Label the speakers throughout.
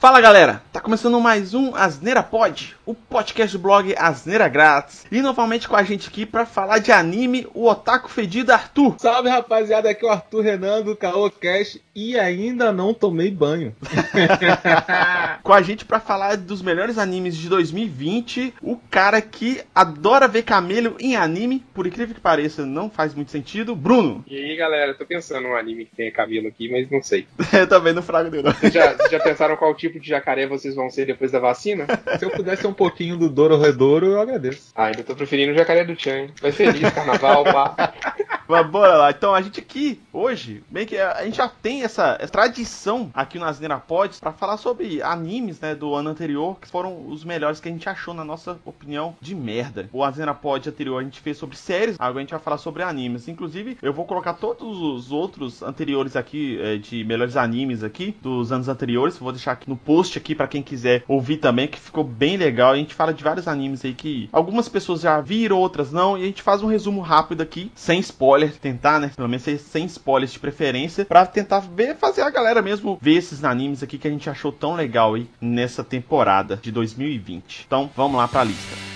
Speaker 1: Fala galera, tá começando mais um Asneira Pod, o podcast do blog Asneira Grátis. E novamente com a gente aqui para falar de anime, o Otaku Fedido Arthur.
Speaker 2: Salve rapaziada, aqui é o Arthur Renan do Caô Cash e ainda não tomei banho.
Speaker 1: com a gente para falar dos melhores animes de 2020, o cara que adora ver camelo em anime, por incrível que pareça, não faz muito sentido, Bruno.
Speaker 3: E aí galera, tô pensando num anime que tenha cabelo aqui, mas não sei.
Speaker 1: Eu também não frago dele.
Speaker 3: Vocês já, já pensaram qual tipo de jacaré vocês vão ser depois da vacina?
Speaker 2: Se eu pudesse um pouquinho do Doro Redouro, eu agradeço.
Speaker 3: Ah, ainda tô preferindo o jacaré do Chan. Vai feliz, carnaval, pá.
Speaker 1: Mas bora lá. Então a gente aqui, hoje, bem que a gente já tem essa, essa tradição aqui no Asneira Pods pra falar sobre animes, né, do ano anterior, que foram os melhores que a gente achou, na nossa opinião, de merda. O Asneira Pod anterior a gente fez sobre séries, agora a gente vai falar sobre animes. Inclusive, eu vou colocar todos os outros anteriores aqui, é, de melhores animes aqui, dos anos anteriores. Vou deixar aqui no post aqui para quem quiser ouvir também, que ficou bem legal. A gente fala de vários animes aí que algumas pessoas já viram, outras não, e a gente faz um resumo rápido aqui, sem spoiler, tentar, né, pelo menos sem spoilers de preferência, para tentar ver, fazer a galera mesmo ver esses animes aqui que a gente achou tão legal aí nessa temporada de 2020. Então, vamos lá para a lista.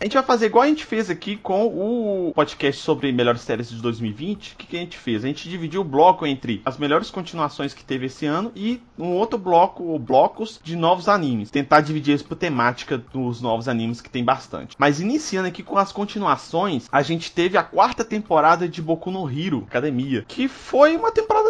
Speaker 1: A gente vai fazer igual a gente fez aqui com o podcast sobre melhores séries de 2020. O que, que a gente fez? A gente dividiu o bloco entre as melhores continuações que teve esse ano e um outro bloco, ou blocos, de novos animes. Tentar dividir isso por temática dos novos animes que tem bastante. Mas iniciando aqui com as continuações, a gente teve a quarta temporada de Boku no Hero Academia, que foi uma temporada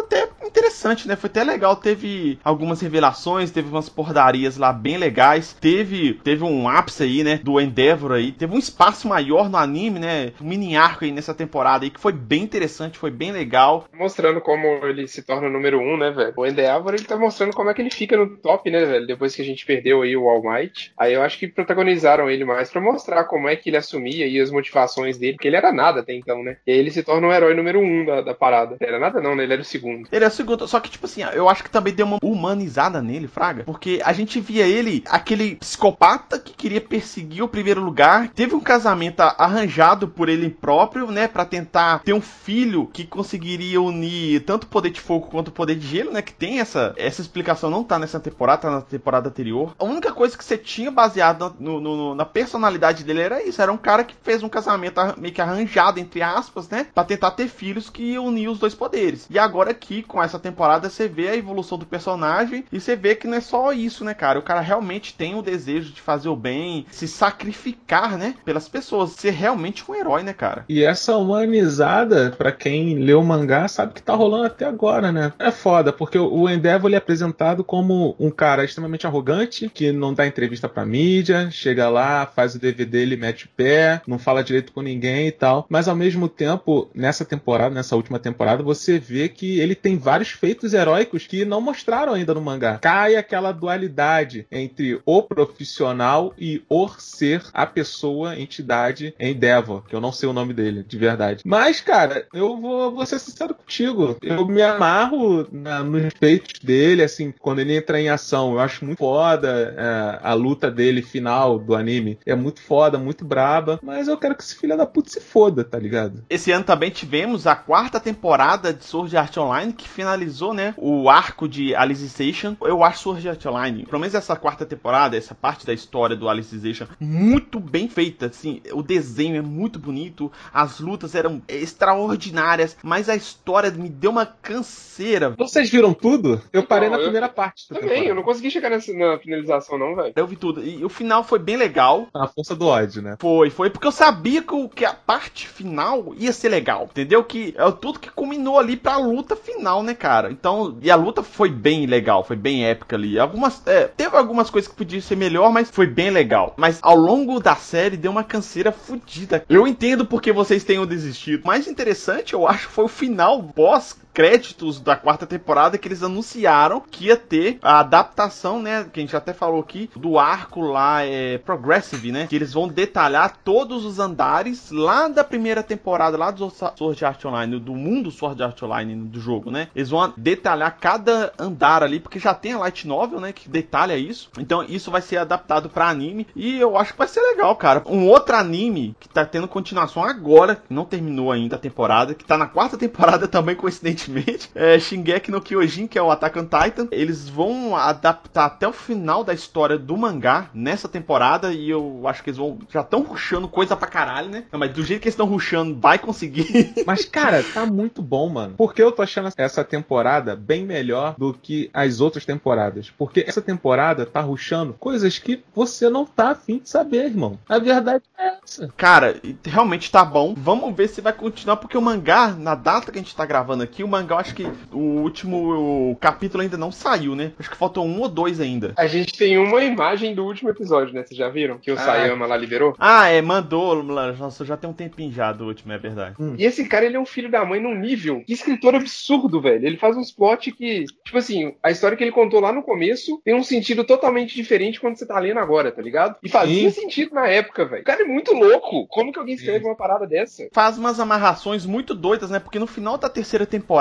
Speaker 1: interessante, né? Foi até legal. Teve algumas revelações, teve umas porradarias lá bem legais. Teve, teve um ápice aí, né? Do Endeavor aí teve um espaço maior no anime, né? Um mini arco aí nessa temporada aí que foi bem interessante, foi bem legal.
Speaker 3: Mostrando como ele se torna o número um, né, velho? O Endeavor, ele tá mostrando como é que ele fica no top, né, velho? Depois que a gente perdeu aí o All Might. Aí eu acho que protagonizaram ele mais para mostrar como é que ele assumia e as motivações dele, porque ele era nada até então, né? E aí ele se torna o herói número um da, da parada. Era nada não, né? Ele era o segundo.
Speaker 1: Ele é segundo, só que, tipo assim, eu acho que também deu uma humanizada nele, Fraga. Porque a gente via ele, aquele psicopata que queria perseguir o primeiro lugar, teve um casamento arranjado por ele próprio, né, para tentar ter um filho que conseguiria unir tanto o poder de fogo quanto o poder de gelo, né, que tem essa essa explicação não tá nessa temporada, tá na temporada anterior. A única coisa que você tinha baseado no, no, na personalidade dele era isso, era um cara que fez um casamento meio que arranjado entre aspas, né, para tentar ter filhos que uniam os dois poderes. E agora aqui com essa temporada você vê a evolução do personagem e você vê que não é só isso, né, cara? O cara realmente tem o desejo de fazer o bem, se sacrificar, né, pelas pessoas, ser realmente um herói, né, cara?
Speaker 2: E essa humanizada, para quem leu o mangá, sabe que tá rolando até agora, né? É foda, porque o Endeavor ele é apresentado como um cara extremamente arrogante, que não dá entrevista pra mídia, chega lá, faz o DVD, ele mete o pé, não fala direito com ninguém e tal. Mas ao mesmo tempo, nessa temporada, nessa última temporada, você vê que ele tem vários feitos heróicos que não mostraram ainda no mangá. Cai aquela dualidade entre o profissional e o ser a pessoa, entidade Endeavor, que eu não sei o nome dele, de verdade. Mas, cara, eu vou, vou ser sincero contigo. Eu me amarro na, nos feitos dele, assim, quando ele entra em ação. Eu acho muito foda é, a luta dele final do anime. É muito foda, muito braba. Mas eu quero que esse filho da puta se foda, tá ligado?
Speaker 1: Esse ano também tivemos a quarta temporada de Sword Art Online, que finalizou, né, o arco de Alicization. Eu acho Sword Art Online, pelo menos essa quarta temporada, essa parte da história do Alicization, muito bem feita, assim, o desenho é muito bonito, as lutas eram extraordinárias, mas a história me deu uma canseira.
Speaker 2: Vocês viram tudo? Eu parei
Speaker 3: Não,
Speaker 2: na
Speaker 3: eu-
Speaker 2: primeira parte.
Speaker 3: Também,
Speaker 2: temporada.
Speaker 3: eu não consegui chegar nessa, na finalização, não, velho.
Speaker 1: Eu vi tudo. E o final foi bem legal.
Speaker 2: A força do ódio, né?
Speaker 1: Foi, foi porque eu sabia que, o- que a parte final ia ser legal, entendeu? Que é tudo que culminou ali pra luta final, né, cara? Então, e a luta foi bem legal, foi bem épica ali. Algumas, é, teve algumas coisas que podiam ser melhor, mas foi bem legal. Mas ao longo da série deu uma canseira fodida. Eu entendo porque vocês tenham desistido. Mais interessante, eu acho, foi o final boss créditos da quarta temporada que eles anunciaram que ia ter a adaptação, né? Que a gente até falou aqui, do arco lá, é Progressive, né? Que eles vão detalhar todos os andares lá da primeira temporada, lá do Sword Art Online, do mundo Sword Art Online do jogo, né? Eles vão detalhar cada andar ali, porque já tem a Light Novel, né? Que detalha isso. Então isso vai ser adaptado para anime. E eu acho que vai ser legal, cara. Um outro anime que tá tendo continuação agora, que não terminou ainda a temporada, que tá na quarta temporada também, coincidentemente, é Shingeki no Kyojin, que é o Attack on Titan. Eles vão adaptar até o final da história do mangá nessa temporada. E eu acho que eles vão. Já estão ruxando coisa pra caralho, né? Não, mas do jeito que eles estão ruxando, vai conseguir.
Speaker 2: Mas, cara, tá muito bom, mano. Porque eu tô achando essa temporada bem melhor do que as outras temporadas. Porque essa temporada tá ruxando coisas que você não tá afim de saber, irmão. A verdade é essa.
Speaker 1: Cara, realmente tá bom. Vamos ver se vai continuar, porque o mangá, na data que a gente tá gravando aqui, o mangá, acho que o último capítulo ainda não saiu, né? Acho que faltou um ou dois ainda.
Speaker 3: A gente tem uma imagem do último episódio, né? Vocês já viram? Que o ah. Sayama lá liberou?
Speaker 1: Ah, é, mandou. Nossa, já tem um tempinho já do último, é verdade.
Speaker 3: Hum. E esse cara, ele é um filho da mãe num nível. Que escritor absurdo, velho. Ele faz uns plot que, tipo assim, a história que ele contou lá no começo tem um sentido totalmente diferente quando você tá lendo agora, tá ligado? E fazia Sim. sentido na época, velho. O cara é muito louco. Como que alguém escreve Sim. uma parada dessa?
Speaker 1: Faz umas amarrações muito doidas, né? Porque no final da terceira temporada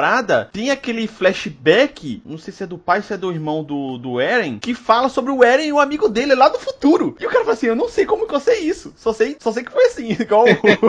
Speaker 1: tem aquele flashback, não sei se é do pai, se é do irmão do, do Eren, que fala sobre o Eren e o amigo dele lá do futuro. E o cara fala assim: Eu não sei como que eu sei isso. Só sei, só sei que foi assim. Igual.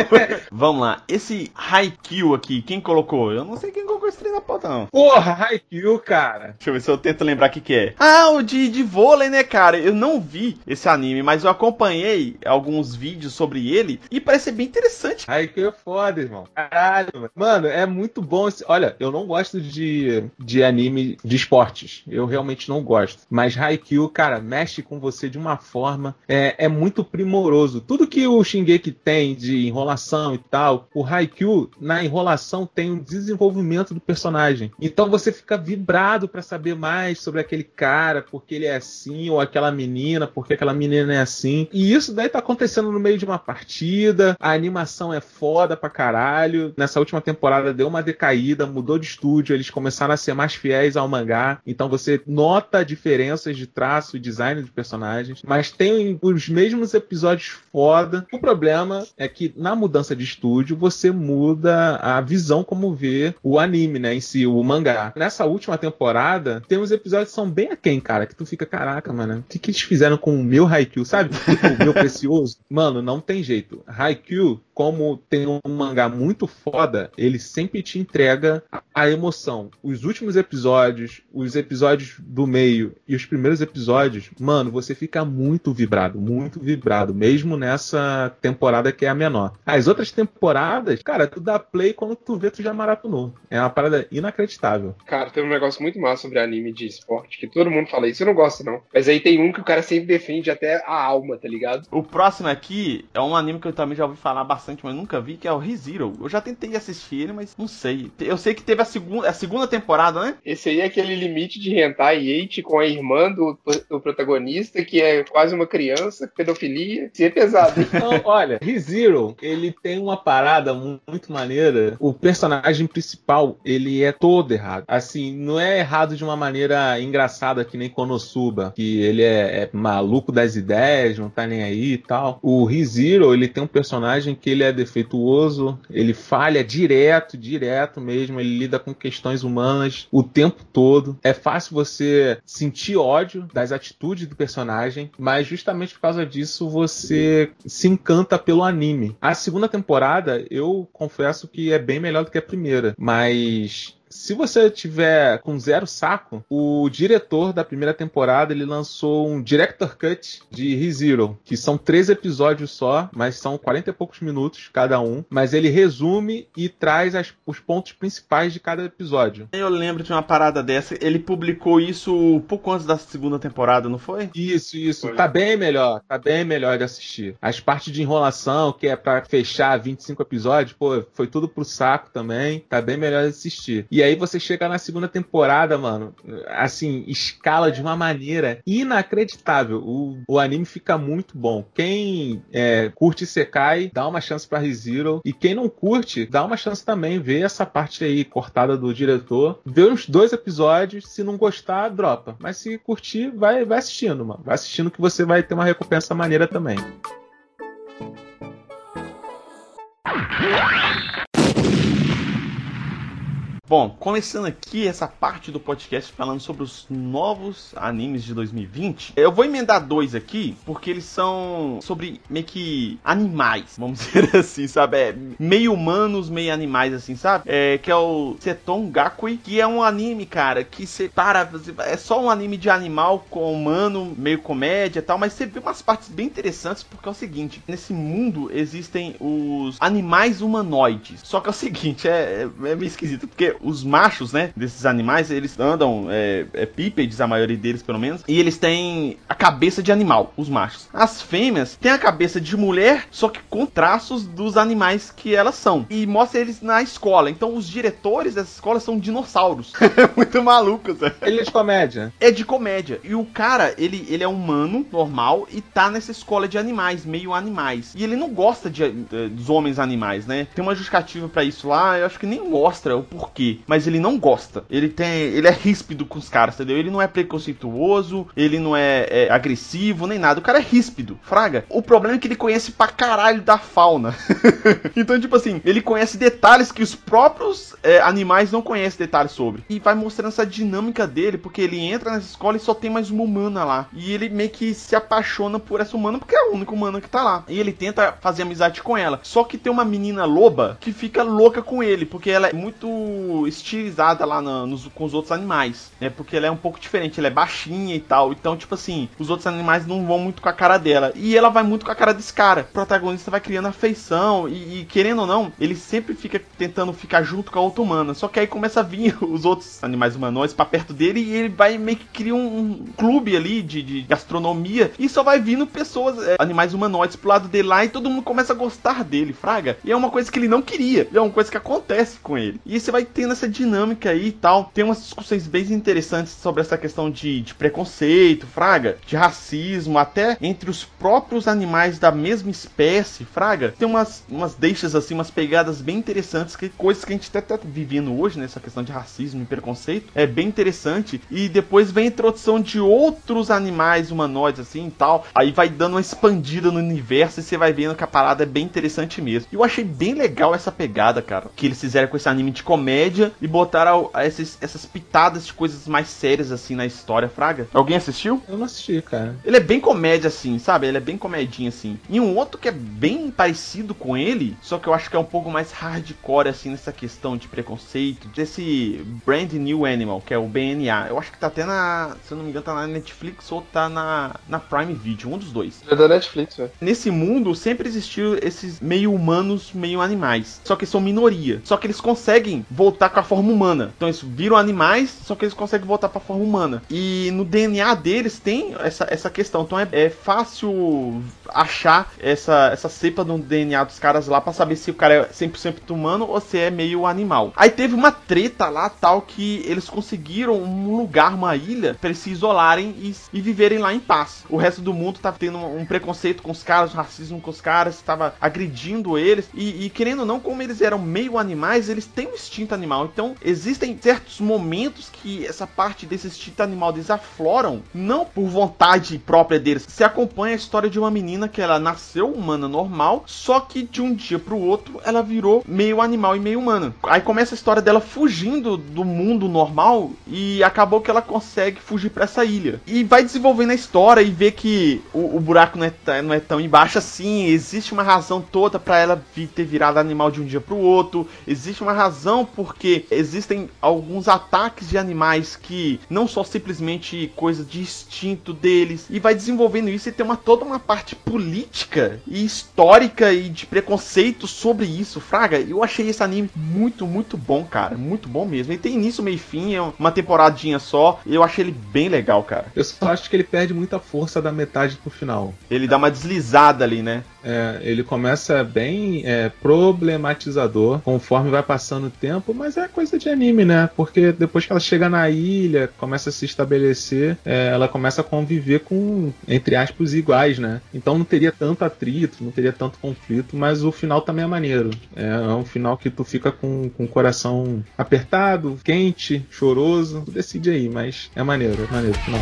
Speaker 1: Vamos lá. Esse Haikyuu aqui, quem colocou? Eu não sei quem colocou esse trem na pauta, não.
Speaker 2: Porra, Haikyuu, cara.
Speaker 1: Deixa eu ver se eu tento lembrar o que, que é. Ah, o de, de vôlei, né, cara? Eu não vi esse anime, mas eu acompanhei alguns vídeos sobre ele e parece bem interessante.
Speaker 2: Haikyuu é foda, irmão. Caralho, mano. Mano, é muito bom esse... Olha, eu não gosto de, de anime de esportes. Eu realmente não gosto. Mas Haikyuu, cara, mexe com você de uma forma... É, é muito primoroso. Tudo que o Shingeki tem de enrolação e tal, o Haikyuu, na enrolação, tem um desenvolvimento do personagem. Então você fica vibrado para saber mais sobre aquele cara, porque ele é assim, ou aquela menina, porque aquela menina é assim. E isso daí tá acontecendo no meio de uma partida, a animação é foda pra caralho. Nessa última temporada deu uma decaída, mudou de estúdio, eles começaram a ser mais fiéis ao mangá. Então você nota diferenças de traço e design de personagens, mas tem os mesmos episódios foda. O problema é que na mudança de estúdio você muda a visão como vê o anime, né, em si, o mangá. Nessa última temporada, tem uns episódios que são bem aquém, cara, que tu fica, caraca, mano, o que, que eles fizeram com o meu Haikyuu, sabe? o meu precioso. Mano, não tem jeito. Haikyuu como tem um mangá muito foda, ele sempre te entrega a emoção. Os últimos episódios, os episódios do meio e os primeiros episódios, mano, você fica muito vibrado, muito vibrado, mesmo nessa temporada que é a menor. As outras temporadas, cara, tu dá play quando tu vê, tu já maratonou. É uma parada inacreditável.
Speaker 3: Cara, tem um negócio muito massa sobre anime de esporte, que todo mundo fala isso, eu não gosto não. Mas aí tem um que o cara sempre defende até a alma, tá ligado?
Speaker 1: O próximo aqui é um anime que eu também já ouvi falar bastante mas nunca vi, que é o ReZero. Eu já tentei assistir ele, mas não sei. Eu sei que teve a segunda, a segunda temporada, né?
Speaker 3: Esse aí é aquele limite de hentai e com a irmã do, do protagonista, que é quase uma criança, pedofilia. Isso é pesado.
Speaker 2: Então, olha, ReZero, ele tem uma parada muito maneira. O personagem principal, ele é todo errado. Assim, não é errado de uma maneira engraçada que nem Konosuba, que ele é, é maluco das ideias, não tá nem aí e tal. O ReZero, ele tem um personagem que ele ele é defeituoso, ele falha direto, direto mesmo, ele lida com questões humanas o tempo todo. É fácil você sentir ódio das atitudes do personagem, mas justamente por causa disso você se encanta pelo anime. A segunda temporada, eu confesso que é bem melhor do que a primeira, mas se você tiver com zero saco, o diretor da primeira temporada ele lançou um director cut de ReZero, que são três episódios só, mas são 40 e poucos minutos cada um. Mas ele resume e traz as, os pontos principais de cada episódio.
Speaker 1: Eu lembro de uma parada dessa. Ele publicou isso pouco antes da segunda temporada, não foi?
Speaker 2: Isso, isso. Foi. Tá bem melhor. Tá bem melhor de assistir. As partes de enrolação, que é para fechar 25 episódios, pô, foi tudo pro saco também. Tá bem melhor de assistir. E E aí você chega na segunda temporada, mano, assim, escala de uma maneira inacreditável. O, o anime fica muito bom. Quem é, curte Sekai, dá uma chance pra ReZero. E quem não curte, dá uma chance também. Ver essa parte aí cortada do diretor. Vê uns dois episódios. Se não gostar, dropa. Mas se curtir, vai, vai assistindo, mano. Vai assistindo que você vai ter uma recompensa maneira também.
Speaker 1: Bom, começando aqui essa parte do podcast falando sobre os novos animes de 2020, eu vou emendar dois aqui, porque eles são sobre meio que animais, vamos dizer assim, sabe? É, meio humanos, meio animais, assim, sabe? É, que é o Seton Gakui, que é um anime, cara, que você para, é só um anime de animal com humano, meio comédia e tal, mas você vê umas partes bem interessantes, porque é o seguinte, nesse mundo existem os animais humanoides, só que é o seguinte, é, é meio esquisito, porque os machos, né, desses animais, eles andam é, é bípedes, a maioria deles pelo menos, e eles têm a cabeça de animal, os machos. As fêmeas têm a cabeça de mulher, só que com traços dos animais que elas são. E mostra eles na escola. Então os diretores dessa escola são dinossauros. Muito malucos, né?
Speaker 2: Ele é de comédia.
Speaker 1: É de comédia. E o cara, ele, ele é humano, normal, e tá nessa escola de animais, meio animais. E ele não gosta de, de dos homens animais, né? Tem uma justificativa para isso lá, eu acho que nem mostra o porquê mas ele não gosta. Ele tem, ele é ríspido com os caras, entendeu? Ele não é preconceituoso, ele não é, é agressivo nem nada. O cara é ríspido, fraga. O problema é que ele conhece pra caralho da fauna. então, tipo assim, ele conhece detalhes que os próprios é, animais não conhecem detalhes sobre. E vai mostrando essa dinâmica dele, porque ele entra nessa escola e só tem mais uma humana lá. E ele meio que se apaixona por essa humana, porque é a única humana que tá lá. E ele tenta fazer amizade com ela. Só que tem uma menina loba que fica louca com ele, porque ela é muito estilizada lá no, nos, com os outros animais, né? Porque ela é um pouco diferente, ela é baixinha e tal. Então, tipo assim, os outros animais não vão muito com a cara dela. E ela vai muito com a cara desse cara. O protagonista vai criando afeição e, e querendo ou não, ele sempre fica tentando ficar junto com a outra humana. Só que aí começa a vir os outros animais humanoides para perto dele e ele vai meio que criar um, um clube ali de, de, gastronomia e só vai vindo pessoas, é, animais humanoides pro lado dele lá e todo mundo começa a gostar dele, fraga. E é uma coisa que ele não queria, é uma coisa que acontece com ele. E você vai tendo essa dinâmica aí e tal. Tem umas discussões bem interessantes sobre essa questão de, de preconceito, fraga, de racismo, até entre os próprios animais da mesma espécie, fraga. Tem umas, umas deixas assim, umas pegadas bem interessantes, que coisas que a gente até tá vivendo hoje, né, questão de racismo e preconceito. É bem interessante. E depois vem a introdução de outros animais humanoides assim e tal. Aí vai dando uma expandida no universo e você vai vendo que a parada é bem interessante mesmo. Eu achei bem legal essa pegada, cara, que eles fizeram com esse anime de comédia e botaram esses, essas pitadas de coisas mais sérias assim na história, Fraga. Alguém assistiu?
Speaker 2: Eu não assisti, cara.
Speaker 1: Ele é bem comédia assim, sabe? Ele é bem comedinho assim. E um outro que é bem parecido com ele, só que eu acho que é um pouco mais hardcore assim nessa questão de preconceito, desse Brand New Animal, que é o BNA. Eu acho que tá até na, se eu não me engano, tá na Netflix ou tá na, na Prime Video, um dos dois.
Speaker 3: É da Netflix, velho.
Speaker 1: Nesse mundo sempre existiu esses meio humanos, meio animais. Só que são minoria. Só que eles conseguem voltar com a forma humana. Então eles viram animais, só que eles conseguem voltar para a forma humana. E no DNA deles tem essa, essa questão. Então é, é fácil achar essa, essa cepa no DNA dos caras lá para saber se o cara é 100% humano ou se é meio animal. Aí teve uma treta lá, tal, que eles conseguiram um lugar, uma ilha, para eles se isolarem e, e, viverem lá em paz. O resto do mundo tava tendo um, um preconceito com os caras, um racismo com os caras, estava agredindo eles. E, e, querendo ou não, como eles eram meio animais, eles têm um instinto animal. Então existem certos momentos que essa parte desse instinto animal deles afloram, não por vontade própria deles. Você acompanha a história de uma menina que ela nasceu humana normal, só que de um dia pro outro ela virou meio animal e meio humana. Aí começa a história dela fugindo do mundo normal e acabou que ela consegue fugir para essa ilha. E vai desenvolvendo a história e vê que o, o buraco não é, não é tão embaixo assim, existe uma razão toda para ela ter virado animal de um dia pro outro, existe uma razão porque existem alguns ataques de animais que não só simplesmente coisa de instinto deles e vai desenvolvendo isso e tem uma toda uma parte política e histórica e de preconceito sobre isso, fraga. Eu achei esse anime muito, muito bom, cara, muito bom mesmo. Ele tem início, meio e fim, é uma temporadinha só. Eu achei ele bem legal, cara.
Speaker 2: Eu só acho que ele perde muita força da metade pro final.
Speaker 1: Ele dá uma deslizada ali, né?
Speaker 2: É, ele começa bem é, problematizador conforme vai passando o tempo, mas é coisa de anime, né? Porque depois que ela chega na ilha, começa a se estabelecer, é, ela começa a conviver com, entre aspas, iguais, né? Então não teria tanto atrito, não teria tanto conflito, mas o final também é maneiro. É, é um final que tu fica com, com o coração apertado, quente, choroso. Tu decide aí, mas é maneiro, é maneiro final.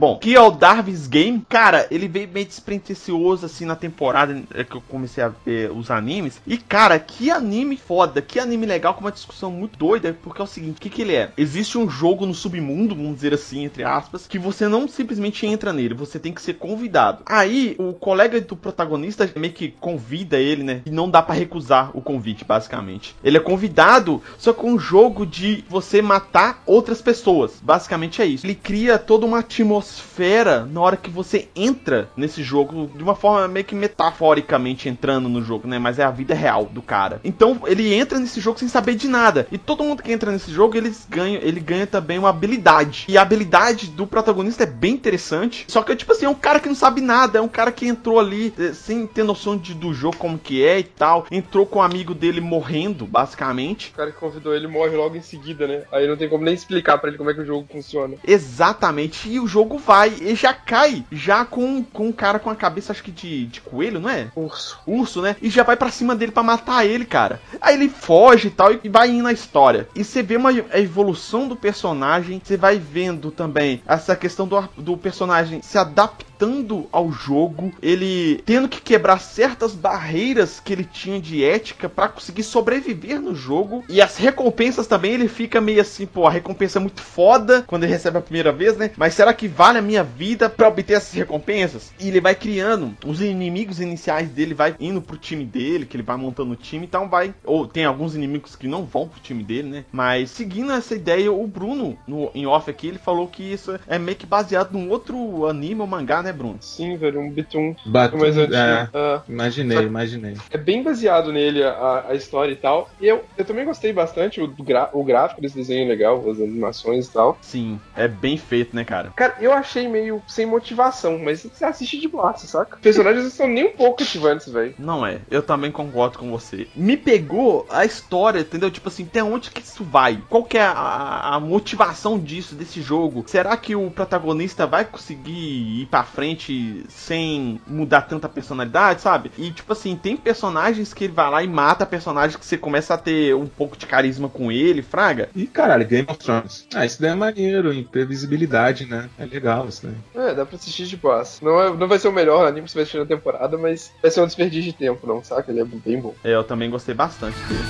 Speaker 1: Bom, que é o Darwin's Game, cara, ele veio meio despretensioso assim na temporada que eu comecei a ver os animes. E, cara, que anime foda, que anime legal, com uma discussão muito doida, porque é o seguinte, o que, que ele é? Existe um jogo no submundo, vamos dizer assim, entre aspas, que você não simplesmente entra nele, você tem que ser convidado. Aí, o colega do protagonista meio que convida ele, né? E não dá para recusar o convite, basicamente. Ele é convidado, só com um jogo de você matar outras pessoas. Basicamente é isso. Ele cria toda uma atmosfera atmosfera na hora que você entra nesse jogo, de uma forma meio que metaforicamente entrando no jogo, né? Mas é a vida real do cara. Então ele entra nesse jogo sem saber de nada. E todo mundo que entra nesse jogo, eles ganham, ele ganha também uma habilidade. E a habilidade do protagonista é bem interessante. Só que, tipo assim, é um cara que não sabe nada. É um cara que entrou ali eh, sem ter noção de, do jogo como que é e tal. Entrou com um amigo dele morrendo, basicamente.
Speaker 3: O cara que convidou ele morre logo em seguida, né? Aí não tem como nem explicar para ele como é que o jogo funciona.
Speaker 1: Exatamente. E o jogo vai e já cai, já com, com um cara com a cabeça, acho que de, de coelho, não é?
Speaker 3: Urso.
Speaker 1: Urso, né? E já vai para cima dele para matar ele, cara. Aí ele foge e tal, e vai indo na história. E você vê uma evolução do personagem, você vai vendo também essa questão do, do personagem se adaptando ao jogo, ele tendo que quebrar certas barreiras que ele tinha de ética para conseguir sobreviver no jogo. E as recompensas também, ele fica meio assim, pô, a recompensa é muito foda quando ele recebe a primeira vez, né? Mas será que vale a minha vida para obter essas recompensas? E ele vai criando os inimigos iniciais dele, vai indo pro time dele, que ele vai montando o time, então vai. Ou tem alguns inimigos que não vão pro time dele, né? Mas seguindo essa ideia, o Bruno, no, em off aqui, ele falou que isso é meio que baseado num outro anime ou mangá, né, Bruno?
Speaker 3: Sim, velho, um Bitum.
Speaker 2: Batum, mais antigo. É, uh, imaginei, só, imaginei.
Speaker 3: É bem baseado nele a, a história e tal. E eu, eu também gostei bastante, o, o gráfico desse desenho é legal, as animações e tal.
Speaker 1: Sim, é bem feito, né, cara?
Speaker 3: Cara, eu achei meio sem motivação, mas você assiste de boa, saca? Os personagens não são nem um pouco cativantes, velho.
Speaker 1: Não é, eu também concordo com você. Me pegou a história, entendeu? Tipo assim, até onde que isso vai? Qual que é a, a motivação disso, desse jogo? Será que o protagonista vai conseguir ir pra frente sem mudar tanta personalidade, sabe? E tipo assim, tem personagens que ele vai lá e mata personagens que você começa a ter um pouco de carisma com ele, fraga.
Speaker 2: E caralho, Game of Thrones. Ah, isso daí é maneiro, imprevisibilidade, né? É legal isso daí.
Speaker 3: É, dá pra assistir de boas. Não, é, não vai ser o melhor anime que você vai assistir na temporada, mas vai ser um desperdício de tempo, não, saca? Ele é bem bom.
Speaker 1: É, eu também gostei bastante dele.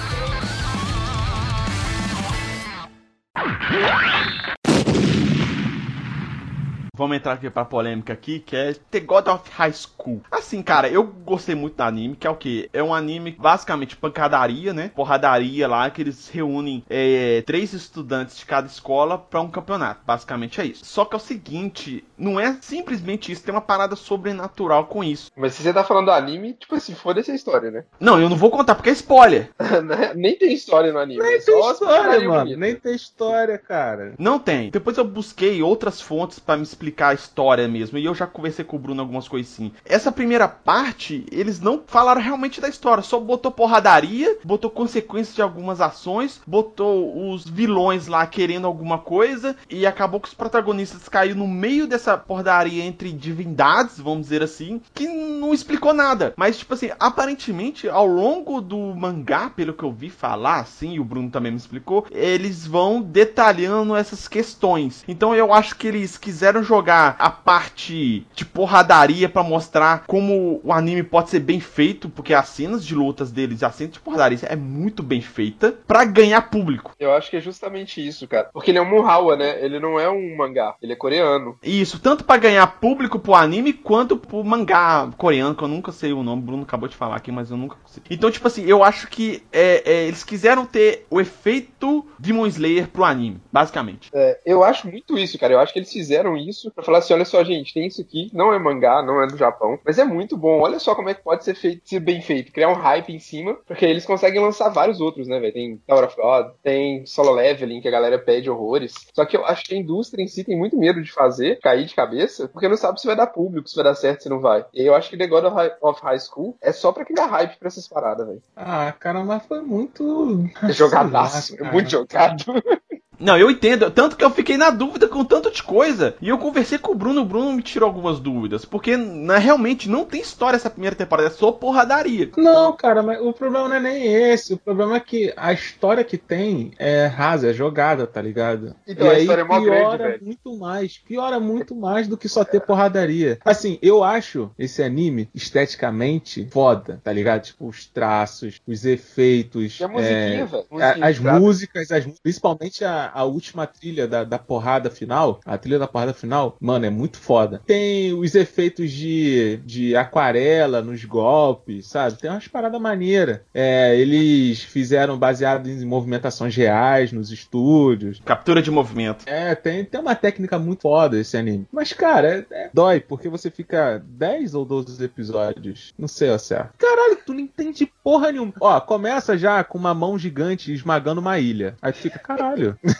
Speaker 1: Vamos entrar aqui pra polêmica aqui, que é The God of High School. Assim, cara, eu gostei muito do anime, que é o que? É um anime basicamente pancadaria, né? Porradaria lá, que eles reúnem é, três estudantes de cada escola para um campeonato. Basicamente é isso. Só que é o seguinte, não é simplesmente isso, tem uma parada sobrenatural com isso.
Speaker 3: Mas se você tá falando do anime, tipo assim, foda-se a história, né?
Speaker 1: Não, eu não vou contar porque é spoiler.
Speaker 3: Né? Nem tem história no anime.
Speaker 2: Nem tem história, mano. Nem tem história, cara.
Speaker 1: Não tem. Depois eu busquei outras fontes para me explicar explicar a história mesmo. E eu já conversei com o Bruno algumas coisas assim. Essa primeira parte, eles não falaram realmente da história, só botou porradaria, botou consequências de algumas ações, botou os vilões lá querendo alguma coisa e acabou que os protagonistas caíram no meio dessa porradaria entre divindades, vamos dizer assim, que não explicou nada. Mas tipo assim, aparentemente ao longo do mangá, pelo que eu vi falar, assim, e o Bruno também me explicou, eles vão detalhando essas questões. Então eu acho que eles quiseram jogar jogar a parte de porradaria para mostrar como o anime pode ser bem feito, porque as cenas de lutas deles, a cena de porradaria é muito bem feita para ganhar público.
Speaker 3: Eu acho que é justamente isso, cara. Porque ele é um Muhawa, né? Ele não é um mangá, ele é coreano.
Speaker 1: Isso, tanto para ganhar público pro anime quanto pro mangá coreano, que eu nunca sei o nome, o Bruno acabou de falar aqui, mas eu nunca sei. Então, tipo assim, eu acho que é, é, eles quiseram ter o efeito Demon Slayer pro anime, basicamente.
Speaker 3: É, eu acho muito isso, cara. Eu acho que eles fizeram isso isso pra falar assim: olha só, gente, tem isso aqui, não é mangá, não é do Japão, mas é muito bom. Olha só como é que pode ser feito, ser bem feito, criar um hype em cima, porque eles conseguem lançar vários outros, né, velho? Tem Tower of God, tem Solo Leveling, que a galera pede horrores. Só que eu acho que a indústria em si tem muito medo de fazer, cair de cabeça, porque não sabe se vai dar público, se vai dar certo, se não vai. E eu acho que The God of High School é só pra criar hype pra essas paradas, velho.
Speaker 2: Ah, cara, mas foi muito.
Speaker 3: É jogadaço, muito jogado.
Speaker 1: Não, eu entendo. Tanto que eu fiquei na dúvida com tanto de coisa. E eu conversei com o Bruno. O Bruno me tirou algumas dúvidas. Porque né, realmente não tem história essa primeira temporada. É só porradaria.
Speaker 2: Não, cara, mas o problema não é nem esse. O problema é que a história que tem é rasa, é jogada, tá ligado?
Speaker 3: Então,
Speaker 2: e
Speaker 3: a
Speaker 2: aí
Speaker 3: história é mó
Speaker 2: piora
Speaker 3: grande, velho.
Speaker 2: muito mais. Piora muito mais do que só ter porradaria. Assim, eu acho esse anime esteticamente foda, tá ligado? Tipo, os traços, os efeitos.
Speaker 3: E a musiquinha,
Speaker 2: é,
Speaker 3: velho. Musiquinha
Speaker 2: as músicas, as, principalmente a, a última trilha da, da porrada final, a trilha da porrada final, mano, é muito foda. Tem os efeitos de, de aquarela nos golpes, sabe? Tem umas paradas maneiras. É, eles fizeram baseado em movimentações reais nos estúdios.
Speaker 1: Captura de movimento.
Speaker 2: É, tem, tem uma técnica muito foda esse anime. Mas, cara, é- é- dói, porque você fica 10 ou 12 episódios. Não sei ao certo. Caralho, tu não entende porra nenhuma. Ó, começa já com uma mão gigante esmagando uma ilha. Aí tu fica, caralho.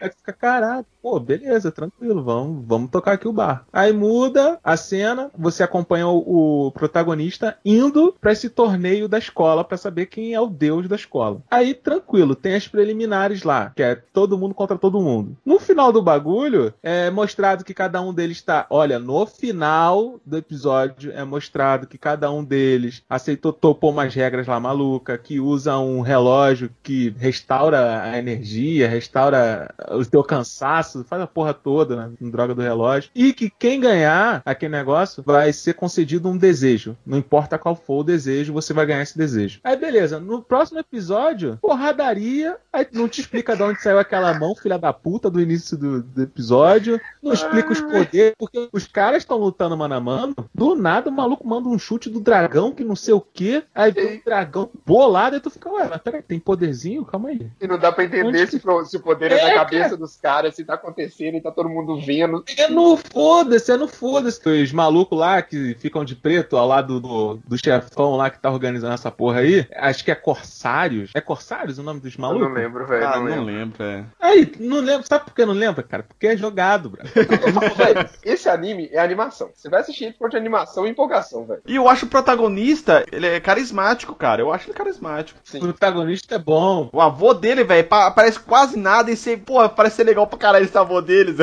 Speaker 2: Aí fica, caralho, pô, beleza, tranquilo, vamos, vamos tocar aqui o bar. Aí muda a cena, você acompanha o, o protagonista indo pra esse torneio da escola pra saber quem é o deus da escola. Aí, tranquilo, tem as preliminares lá, que é todo mundo contra todo mundo. No final do bagulho, é mostrado que cada um deles tá. Olha, no final do episódio é mostrado que cada um deles aceitou, topou umas regras lá maluca, que usa um relógio que restaura a energia, restaura o teu cansaço, faz a porra toda, né? Com droga do relógio. E que quem ganhar aquele negócio vai ser concedido um desejo. Não importa qual for o desejo, você vai ganhar esse desejo. Aí beleza, no próximo episódio, porradaria, aí não te explica de onde saiu aquela mão, filha da puta, do início do, do episódio. Não explica os poderes, porque os caras estão lutando mano a mano. Do nada o maluco manda um chute do dragão, que não sei o que. Aí vem o dragão bolado e tu fica, ué, mas peraí, tem poderzinho? Calma aí.
Speaker 3: E não dá pra entender
Speaker 2: que-
Speaker 3: se, pro- se o poder é,
Speaker 2: É,
Speaker 3: cabeça dos caras, se tá acontecendo e tá todo mundo vendo.
Speaker 2: É no foda-se, é no foda-se. Os malucos lá que ficam de preto ao lado do, do chefão lá que tá organizando essa porra aí. Acho que é Corsários. É Corsários o nome dos
Speaker 3: Eu
Speaker 2: malucos?
Speaker 3: não lembro, velho.
Speaker 1: Ah,
Speaker 3: não
Speaker 1: não
Speaker 3: lembro.
Speaker 1: lembro, é.
Speaker 2: Aí, não lembro. Sabe por que não lembra, cara? Porque é jogado, bro.
Speaker 3: Velho, esse anime é animação. Você vai assistir ele por de animação e empolgação, velho.
Speaker 1: E eu acho o protagonista, ele é carismático, cara. Eu acho ele carismático.
Speaker 2: O
Speaker 3: Sim.
Speaker 2: protagonista é bom.
Speaker 1: O avô dele, velho, pa- parece quase nada e você, pô, parece ser legal pra caralho esse avô deles.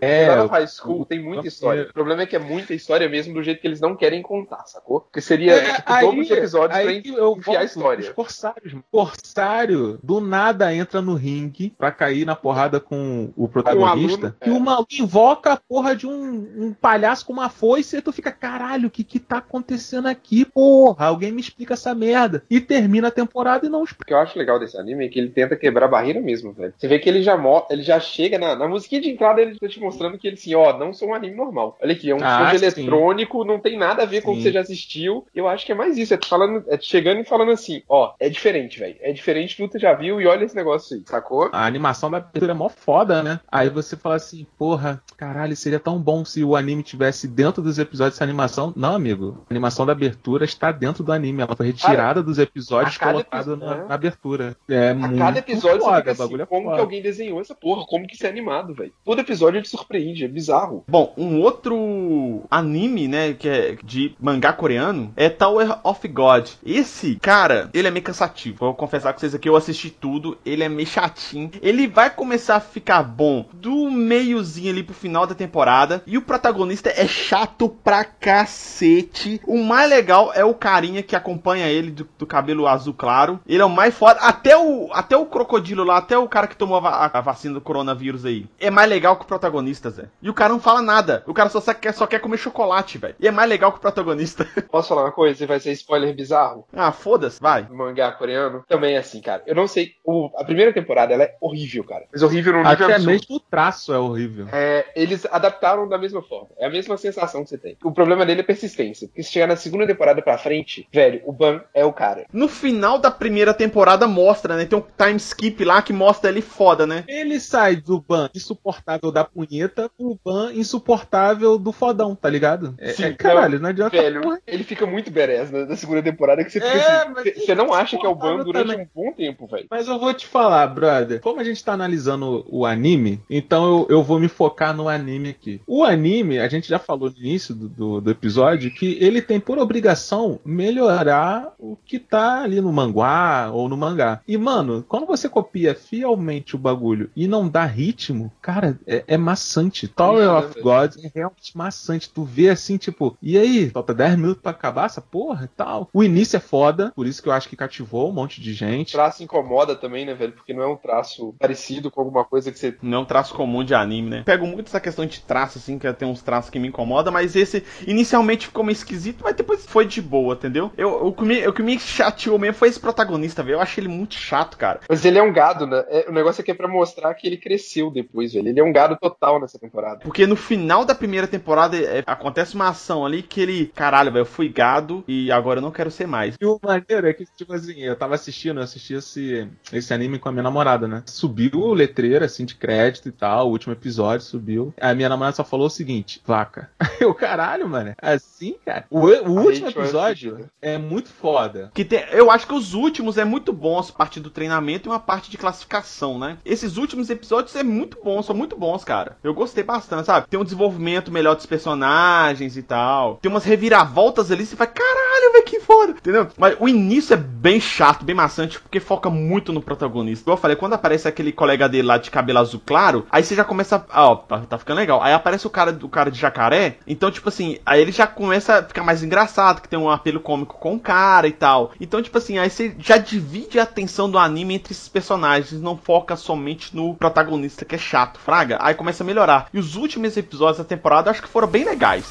Speaker 2: É,
Speaker 3: Lá High School tem muita história. O problema é que é muita história mesmo do jeito que eles não querem contar, sacou? Porque seria
Speaker 2: É,
Speaker 3: tipo, todos os episódios
Speaker 2: aí
Speaker 3: pra
Speaker 2: eu
Speaker 3: enfiar a história.
Speaker 2: Os corsários. Corsário do nada entra no ringue pra cair na porrada com o protagonista.
Speaker 3: aluno,
Speaker 2: e
Speaker 3: é.
Speaker 2: o maluco invoca a porra de um, um palhaço com uma foice e tu fica, caralho, o que que tá acontecendo aqui? Porra, alguém me explica essa merda. E termina a temporada e não explica.
Speaker 3: O que eu acho legal desse anime é que ele tenta quebrar a barreira mesmo, velho. Você vê que ele já, ele já chega na, na musiquinha de entrada, ele tá te mostrando que ele, assim, ó, não sou um anime normal. Olha aqui, é um
Speaker 2: Ah, sim.
Speaker 3: eletrônico, não tem nada a ver com o que
Speaker 2: Sim.
Speaker 3: você já assistiu. Eu acho que é mais isso, é, falando, é chegando e falando assim, ó, é diferente, velho. É diferente do que tu já viu e olha esse negócio aí, sacou?
Speaker 2: A animação da abertura é mó foda, né? Aí você fala assim, porra, caralho, seria tão bom se o anime tivesse dentro dos episódios essa animação. Não, amigo. A animação da abertura está dentro do anime. Ela foi retirada dos episódios colocada
Speaker 3: epi-
Speaker 2: na,
Speaker 3: é.
Speaker 2: na abertura. É
Speaker 3: A
Speaker 2: muito
Speaker 3: cada episódio
Speaker 2: foda,
Speaker 3: você fica assim,
Speaker 2: é
Speaker 3: como que alguém desenhou essa porra? Como que isso é animado, velho? Todo episódio ele surpreende, é bizarro.
Speaker 1: Bom, um outro anime, né, que é de mangá coreano, é Tower of God. Esse, cara, ele é meio cansativo. Vou confessar com vocês aqui, eu assisti tudo, ele é meio chatinho. Ele vai começar a ficar bom do meiozinho ali pro final da temporada. E o protagonista é chato pra cacete. O mais legal é o carinha que acompanha ele do, do cabelo azul claro. Ele é o mais foda. Até o, até o crocodilo lá, até o cara que tomou a, a vacina do coronavírus aí. É mais legal que o protagonista, Zé. E o cara não fala nada. O cara só, só quer, só quer comer chocolate, velho. E é mais legal que o protagonista.
Speaker 3: Posso falar uma coisa? Vai ser spoiler bizarro?
Speaker 1: ah, foda-se, vai.
Speaker 3: mangá coreano também é assim, cara. Eu não sei. o- a primeira temporada ela é horrível, cara. Mas horrível num nível
Speaker 2: Até
Speaker 3: absurdo.
Speaker 2: mesmo o traço é horrível.
Speaker 3: É, eles adaptaram da mesma forma. É a mesma sensação que você tem. O problema dele é persistência. Porque se chegar na segunda temporada pra frente, velho, o Ban é o cara.
Speaker 1: No final da primeira temporada mostra, né? Tem um time skip lá que mostra ele foda, né?
Speaker 2: Ele sai do ban insuportável da punheta vinheta pro Ban insuportável do fodão, tá ligado?
Speaker 3: É, Sim, é caralho, não, adianta. Velho, porra. ele fica muito berés na, na, segunda temporada que você fica é, assim, Você não acha que é o Ban durante também. um bom tempo, velho.
Speaker 2: Mas eu vou te falar, brother. Como a gente tá analisando o anime, então eu, eu vou me focar no anime aqui. O anime, a gente já falou no início do, do, do episódio, que ele tem por obrigação melhorar o que tá ali no manguá ou no mangá. E, mano, quando você copia fielmente o bagulho e não dá ritmo, cara, é, é maçante. Tower of God é realmente maçante. Tu vê assim, tipo, e aí? Falta 10 minutos pra acabar essa porra e tal. O início é foda, por isso que eu acho que cativou um monte de gente.
Speaker 3: O traço incomoda também, né, velho? Porque não é um traço parecido com alguma coisa que você.
Speaker 1: Não é um traço comum de anime, né? Pego muito essa questão de traço, assim, que tem uns traços que me incomodam, mas esse inicialmente ficou meio esquisito, mas depois foi de boa, entendeu? Eu, o, que me, o que me chateou mesmo foi esse protagonista, velho. Eu achei ele muito chato, cara.
Speaker 3: Mas ele é um gado, né? É, o negócio aqui é pra mostrar que ele cresceu depois, velho. Ele é um gado total nessa temporada.
Speaker 1: Porque no final da primeira temporada é, acontece uma ação ali que ele, caralho, velho, eu fui gado e agora eu não quero ser mais.
Speaker 2: E o maneiro é que, tipo assim, eu tava assistindo, eu assisti esse, esse anime com a minha namorada, né? Subiu o letreiro, assim, de crédito e tal, o último episódio subiu. A minha namorada só falou o seguinte, vaca. Eu, caralho, mano, assim, cara. O, o último episódio é muito foda.
Speaker 1: Que tem, eu acho que os últimos é muito bons, parte do treinamento e uma parte de classificação, né? Esses últimos episódios é muito bons, são muito bons, cara. Eu gostei bastante, sabe? Tem um desenvolvimento melhor dos personagens e tal. Tem umas reviravoltas ali, você vai, caralho, velho, que foda. Entendeu? Mas o início é bem chato, bem maçante, porque foca muito no protagonista. Igual eu falei, quando aparece aquele colega dele lá de cabelo azul claro, aí você já começa. Ah, ó, tá, tá ficando legal. Aí aparece o cara do cara de jacaré. Então, tipo assim, aí ele já começa a ficar mais engraçado, que tem um apelo cômico com o cara e tal. Então, tipo assim, aí você já divide a atenção do anime entre esses personagens, não foca somente no protagonista que é chato, fraga. Aí começa a melhorar. E os últimos episódios da temporada acho que foram bem legais.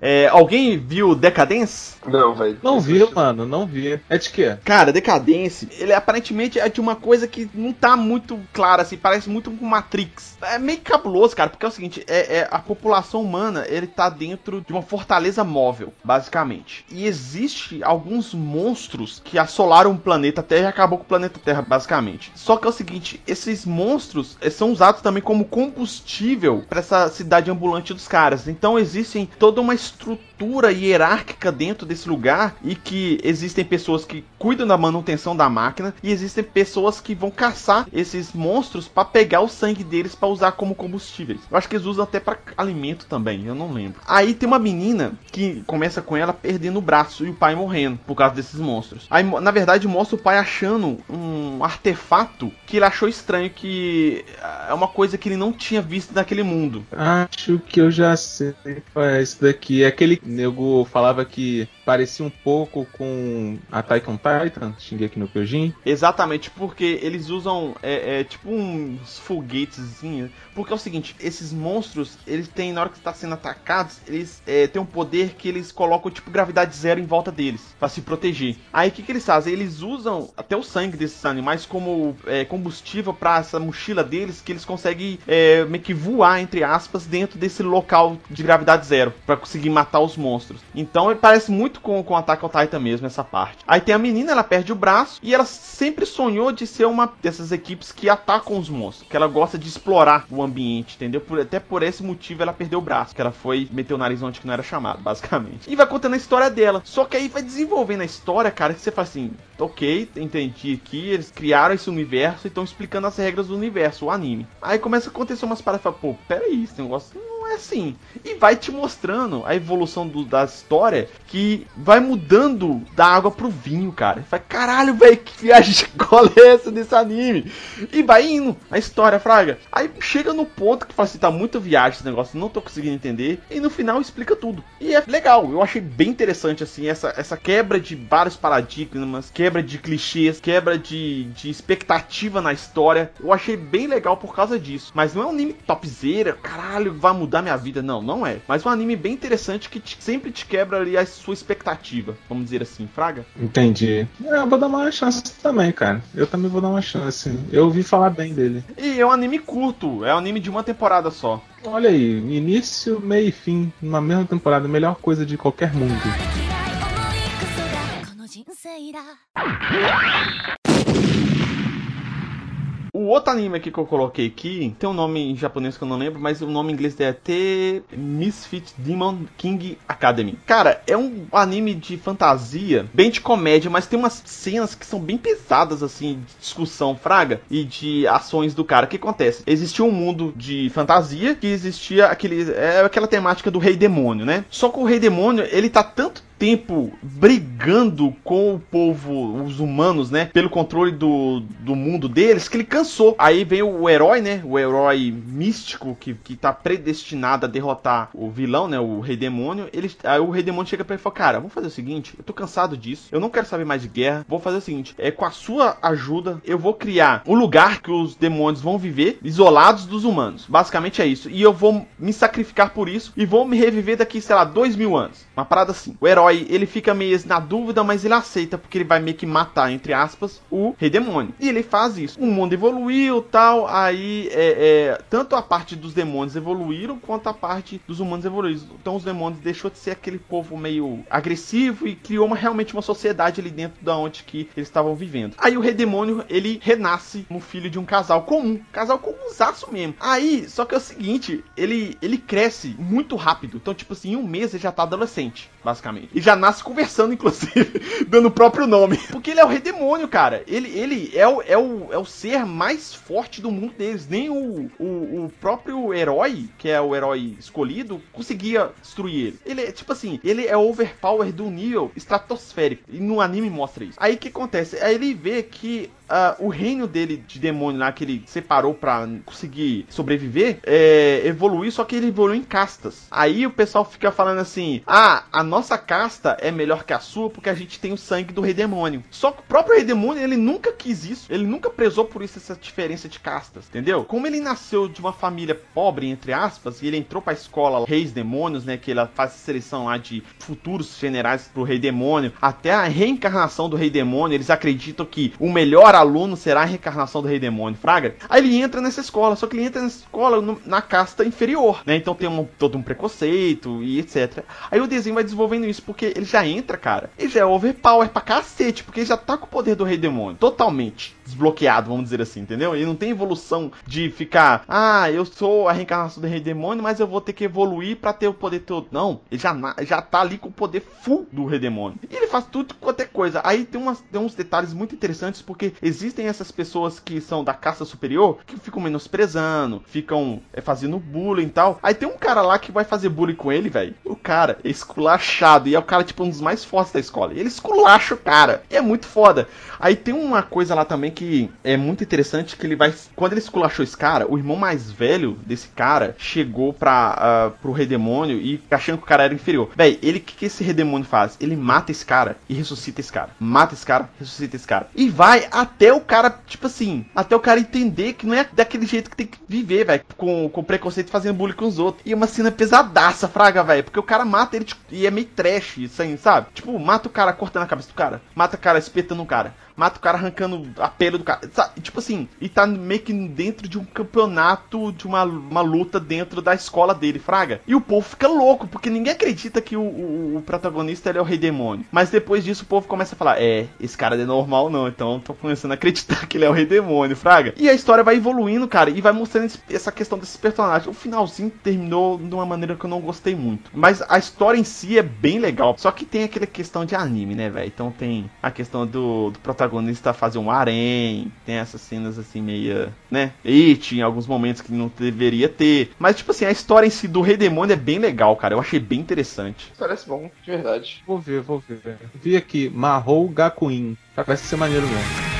Speaker 1: É, alguém viu Decadence?
Speaker 3: Não, velho.
Speaker 2: Não vi, mano, não vi. É de quê?
Speaker 1: Cara, Decadence, ele aparentemente é de uma coisa que não tá muito clara, assim, parece muito com Matrix. É meio cabuloso, cara, porque é o seguinte, é, é, a população humana, ele tá dentro de uma fortaleza móvel, basicamente. E existe alguns monstros que assolaram o planeta Terra e acabou com o planeta Terra, basicamente. Só que é o seguinte, esses monstros são usados também como combustível para essa cidade ambulante dos caras. Então existem toda uma Struth estrutura hierárquica dentro desse lugar e que existem pessoas que cuidam da manutenção da máquina e existem pessoas que vão caçar esses monstros para pegar o sangue deles para usar como combustíveis. Eu acho que eles usam até para alimento também, eu não lembro. Aí tem uma menina que começa com ela perdendo o braço e o pai morrendo por causa desses monstros. Aí na verdade mostra o pai achando um artefato que ele achou estranho que é uma coisa que ele não tinha visto naquele mundo.
Speaker 2: Acho que eu já sei qual é esse daqui que aquele nego falava que parecia um pouco com a Taikon Titan, aqui no Kyojin.
Speaker 1: Exatamente, porque eles usam é, é, tipo uns foguetes, porque é o seguinte, esses monstros, eles têm, na hora que está sendo atacados, eles é, têm um poder que eles colocam tipo gravidade zero em volta deles, para se proteger. Aí o que, que eles fazem? Eles usam até o sangue desses animais como é, combustível para essa mochila deles, que eles conseguem é, meio que voar, entre aspas, dentro desse local de gravidade zero, para conseguir matar os monstros. Então ele parece muito com, com Attack on Titan mesmo, essa parte. Aí tem a menina, ela perde o braço, e ela sempre sonhou de ser uma dessas equipes que atacam os monstros, que ela gosta de explorar o ambiente, entendeu? Por, até por esse motivo ela perdeu o braço, que ela foi meter o nariz onde que não era chamado, basicamente. E vai contando a história dela. Só que aí vai desenvolvendo a história, cara, que você fala assim, ok, entendi aqui, eles criaram esse universo e estão explicando as regras do universo, o anime. Aí começa a acontecer umas paradas, pô, peraí, esse negócio não é assim. E vai te mostrando a evolução do, da história que vai mudando da água pro vinho, cara. Vai, caralho, velho, que viagem de cola é essa desse anime? E vai indo a história, Fraga. Aí chega no ponto que fala assim, tá muito viagem esse negócio, não tô conseguindo entender. E no final explica tudo. E é legal, eu achei bem interessante, assim, essa, essa quebra de vários paradigmas, quebra de clichês, quebra de, de expectativa na história. Eu achei bem legal por causa disso. Mas não é um anime topzera, caralho, vai mudar minha vida. Não, não é. Mas é um anime bem interessante que te, sempre te quebra ali a sua expectativa, vamos dizer assim, Fraga?
Speaker 2: Entendi. É, eu vou dar uma chance também, cara. Eu também vou dar uma chance. Eu ouvi falar bem dele.
Speaker 1: E é um anime curto, é um anime de uma temporada só.
Speaker 2: Olha aí, início, meio e fim, numa mesma temporada, melhor coisa de qualquer mundo.
Speaker 1: O outro anime aqui que eu coloquei aqui tem um nome em japonês que eu não lembro, mas o nome em inglês é The Misfit Demon King Academy. Cara, é um anime de fantasia, bem de comédia, mas tem umas cenas que são bem pesadas, assim, de discussão fraga e de ações do cara. O que acontece? Existia um mundo de fantasia que existia aquele, é, aquela temática do rei demônio, né? Só que o rei demônio, ele tá tanto tempo brigando com o povo, os humanos, né? Pelo controle do, do mundo deles, que ele cansou. Aí vem o herói, né? O herói místico que, que tá predestinado a derrotar o vilão, né? O rei demônio. Ele, aí o rei demônio chega pra ele e fala: Cara, vamos fazer o seguinte: eu tô cansado disso, eu não quero saber mais de guerra. Vou fazer o seguinte: é com a sua ajuda, eu vou criar um lugar que os demônios vão viver isolados dos humanos. Basicamente é isso. E eu vou me sacrificar por isso e vou me reviver daqui, sei lá, dois mil anos. Uma parada assim. O herói herói, ele fica meio na dúvida, mas ele aceita, porque ele vai meio que matar, entre aspas, o rei demônio. E ele faz isso. O mundo evoluiu tal, aí é, é, tanto a parte dos demônios evoluíram, quanto a parte dos humanos evoluíram. Então os demônios deixou de ser aquele povo meio agressivo e criou uma, realmente uma sociedade ali dentro da onde que eles estavam vivendo. Aí o rei demônio, ele renasce no filho de um casal comum. Casal comunzaço mesmo. Aí, só que é o seguinte, ele, ele cresce muito rápido. Então, tipo assim, em um mês ele já tá adolescente, basicamente. E já nasce conversando, inclusive, dando o próprio nome. Porque ele é o rei demônio, cara. Ele, ele é, o, é, o, é o ser mais forte do mundo deles. Nem o, o, o próprio herói, que é o herói escolhido, conseguia destruir ele. Ele é, tipo assim, ele é overpower do nível estratosférico. E no anime mostra isso. Aí o que acontece? Aí ele vê que uh, o reino dele de demônio lá que ele separou para conseguir sobreviver é, evoluir, só que ele evoluiu em castas. Aí o pessoal fica falando assim: ah, a nossa casta é melhor que a sua porque a gente tem o sangue do rei demônio. Só que o próprio rei demônio ele nunca quis isso, ele nunca prezou por isso essa diferença de castas, entendeu? Como ele nasceu de uma família pobre, entre aspas, e ele entrou pra escola Reis Demônios, né? Que ela faz seleção lá de futuros generais pro rei demônio, até a reencarnação do rei demônio, eles acreditam que o melhor aluno será a reencarnação do rei demônio, fraga. Aí ele entra nessa escola, só que ele entra nessa escola no, na casta inferior, né? Então tem um, todo um preconceito e etc. Aí o desenho vai desenvolvendo isso, porque ele já entra, cara, ele já é overpower pra cacete, porque ele já tá com o poder do rei demônio, totalmente desbloqueado, vamos dizer assim, entendeu? Ele não tem evolução de ficar, ah, eu sou a reencarnação do rei demônio, mas eu vou ter que evoluir para ter o poder todo. Não, ele já, já tá ali com o poder full do rei demônio. E ele faz tudo quanto é coisa. Aí tem, umas, tem uns detalhes muito interessantes, porque existem essas pessoas que são da caça superior que ficam menosprezando, ficam é, fazendo bullying e tal. Aí tem um cara lá que vai fazer bullying com ele, velho. O cara é esculachado e é o cara, tipo, um dos mais fortes da escola. Ele esculacha o cara. E é muito foda. Aí tem uma coisa lá também que é muito interessante que ele vai. Quando ele esculachou esse cara, o irmão mais velho desse cara chegou pra, uh, pro rei demônio e achando que o cara era inferior. Véi, ele o que, que esse rei demônio faz? Ele mata esse cara e ressuscita esse cara. Mata esse cara, ressuscita esse cara. E vai até o cara, tipo assim, até o cara entender que não é daquele jeito que tem que viver, velho. Com, com preconceito fazendo bullying com os outros. E é uma cena pesadaça, fraga, velho. Porque o cara mata ele tipo, e é meio trash, aí, sabe? Tipo, mata o cara cortando a cabeça do cara. Mata o cara espetando o cara mata o cara arrancando a pele do cara. Sabe? Tipo assim, e tá meio que dentro de um campeonato, de uma, uma luta dentro da escola dele, Fraga. E o povo fica louco, porque ninguém acredita que o, o, o protagonista ele é o rei demônio. Mas depois disso o povo começa a falar: é, esse cara é normal não, então tô começando a acreditar que ele é o rei demônio, Fraga. E a história vai evoluindo, cara, e vai mostrando essa questão desses personagens. O finalzinho terminou de uma maneira que eu não gostei muito. Mas a história em si é bem legal. Só que tem aquela questão de anime, né, velho? Então tem a questão do, do protagonista protagonista fazer um harém, tem essas cenas assim meio, né? It em alguns momentos que não deveria ter. Mas tipo assim, a história em si do Rei Demônio é bem legal, cara. Eu achei bem interessante.
Speaker 3: Parece bom, de verdade.
Speaker 2: Vou ver, vou ver. Vi aqui, Mahou Gakuin. Parece ser maneiro mesmo.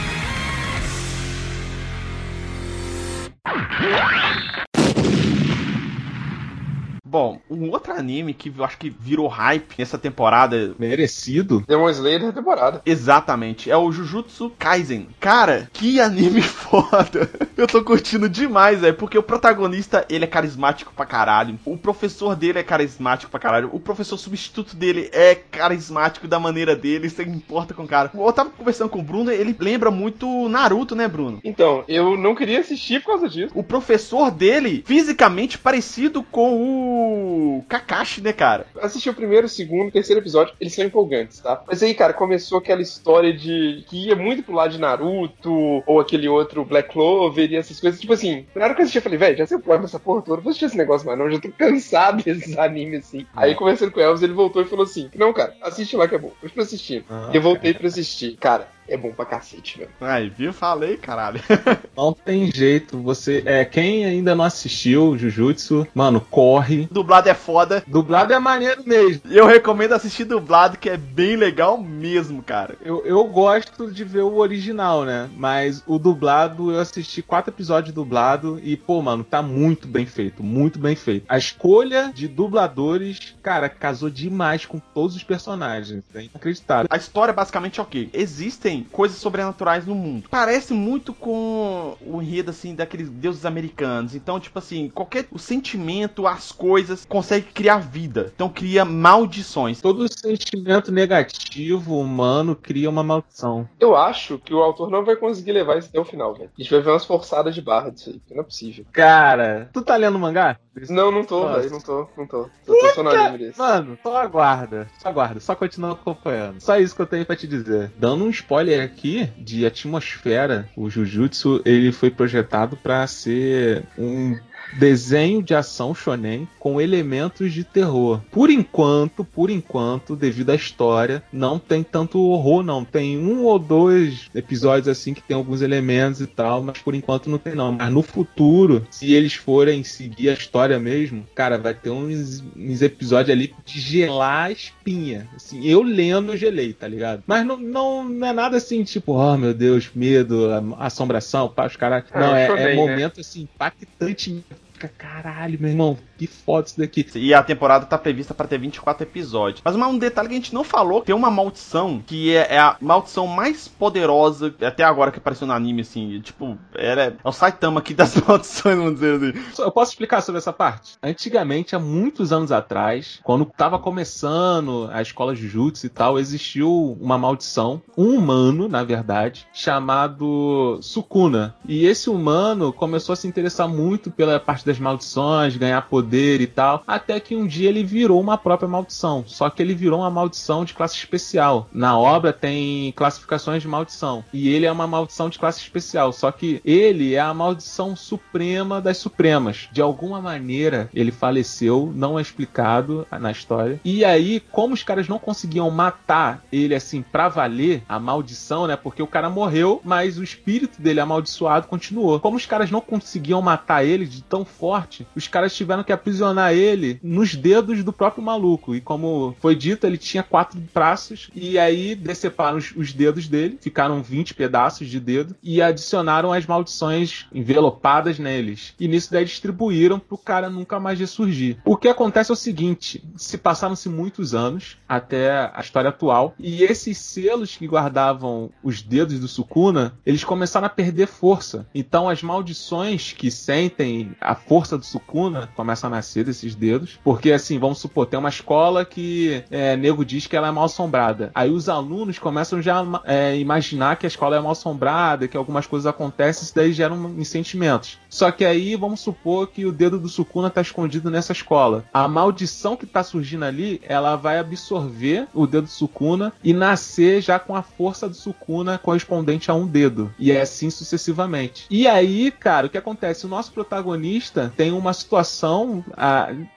Speaker 1: Bom, um outro anime que eu acho que virou hype nessa temporada.
Speaker 2: Merecido.
Speaker 3: Demon Slayer da temporada.
Speaker 1: Exatamente. É o Jujutsu Kaisen. Cara, que anime foda. Eu tô curtindo demais, velho. Porque o protagonista, ele é carismático pra caralho. O professor dele é carismático pra caralho. O professor substituto dele é carismático da maneira dele. Você importa com o cara. Eu tava conversando com o Bruno, ele lembra muito Naruto, né, Bruno?
Speaker 3: Então, eu não queria assistir por causa disso.
Speaker 1: O professor dele, fisicamente parecido com o o Kakashi, né, cara?
Speaker 3: Assisti o primeiro, o segundo, o terceiro episódio, eles são empolgantes, tá? Mas aí, cara, começou aquela história de que ia muito pro lado de Naruto, ou aquele outro Black Clover e essas coisas. Tipo assim, na hora que eu assisti, eu falei, velho, já sei o plano dessa porra toda, vou assistir esse negócio mais não, já tô cansado desses animes assim. Aí, conversando com o Elvis, ele voltou e falou assim: Não, cara, assiste lá que é bom. Eu fui assistir.
Speaker 2: Ah,
Speaker 3: e eu voltei pra assistir. Cara, é bom pra cacete, velho.
Speaker 1: Aí, viu? Falei, caralho.
Speaker 2: Não tem jeito. Você. É, quem ainda não assistiu Jujutsu, mano, corre.
Speaker 1: Dublado é foda.
Speaker 2: Dublado é maneiro mesmo.
Speaker 1: E eu recomendo assistir dublado, que é bem legal mesmo, cara.
Speaker 2: Eu, eu gosto de ver o original, né? Mas o dublado, eu assisti quatro episódios dublado e, pô, mano, tá muito bem feito. Muito bem feito. A escolha de dubladores, cara, casou demais com todos os personagens. É inacreditável.
Speaker 1: A história basicamente é o quê? Existem coisas sobrenaturais no mundo. Parece muito com o enredo, assim, daqueles deuses americanos. Então, tipo assim, qualquer o sentimento, as coisas, consegue criar vida. Então cria maldições.
Speaker 2: Todo sentimento negativo humano cria uma maldição.
Speaker 3: Eu acho que o autor não vai conseguir levar isso até o final, velho. A gente vai ver umas forçadas de barra disso aí, não é possível.
Speaker 2: Cara, tu tá lendo mangá?
Speaker 3: Não, não tô, velho, não tô, não tô. Eu tô só no anime desse.
Speaker 2: Mano, só aguarda. Só aguarda, só continua acompanhando. Só isso que eu tenho pra te dizer. Dando um spoiler aqui de atmosfera, o Jujutsu ele foi projetado pra ser um desenho de ação shonen com elementos de terror. Por enquanto, por enquanto, devido à história, não tem tanto horror não. Tem um ou dois episódios assim que tem alguns elementos e tal, mas por enquanto não tem não. Mas no futuro, se eles forem seguir a história mesmo, cara, vai ter uns, uns episódios ali de gelar a espinha. Assim, eu lendo, eu gelei, tá ligado? Mas não, não, não é nada assim, tipo, oh meu Deus, medo, assombração, pá, os caras.
Speaker 3: Ah,
Speaker 2: Não, é, é
Speaker 3: né?
Speaker 2: momento assim, impactante. Fica, Caralho, meu irmão, que foda isso daqui.
Speaker 1: E a temporada tá prevista pra ter 24 episódios. Mas um detalhe que a gente não falou, tem uma maldição que é, é a maldição mais poderosa até agora que apareceu no anime, assim. Tipo, ela é, é o Saitama aqui das maldições, vamos dizer assim.
Speaker 2: Eu posso explicar sobre essa parte? Antigamente, há muitos anos atrás, quando tava começando a escola Jujutsu e tal, existiu uma maldição, um humano, na verdade, chamado Sukuna. E esse humano começou a se interessar muito pela parte das maldições, ganhar poder e tal, até que um dia ele virou uma própria maldição. Só que ele virou uma maldição de classe especial. Na obra tem classificações de maldição. E ele é uma maldição de classe especial. Só que ele é a maldição suprema das supremas. De alguma maneira ele faleceu, não é explicado na história. E aí, como os caras não conseguiam matar ele assim pra valer, a maldição, né? Porque o cara morreu, mas o espírito dele amaldiçoado continuou. Como os caras não conseguiam matar ele de tão forte, os caras tiveram que aprisionar ele nos dedos do próprio maluco. E como foi dito, ele tinha quatro braços. E aí deceparam os, os dedos dele, ficaram 20 pedaços de dedo. E adicionaram as maldições envelopadas neles. E nisso daí distribuíram pro cara nunca mais ressurgir. O que acontece é o seguinte: se passaram-se muitos anos até a história atual. E esses selos que guardavam os dedos do Sukuna, eles começaram a perder força. Então as maldições que sentem a força do Sukuna começam a nascer desses dedos. Porque assim, vamos supor, tem uma escola que é, nego diz que ela é mal assombrada. Aí os alunos começam já a é, imaginar que a escola é mal assombrada, que algumas coisas acontecem, isso daí gera um, sentimentos. Só que aí vamos supor que o dedo do Sukuna está escondido nessa escola. A maldição que está surgindo ali, ela vai absorver o dedo do Sukuna e nascer já com a força do Sukuna correspondente a um dedo. E é assim sucessivamente. E aí, cara, o que acontece? O nosso protagonista tem uma situação.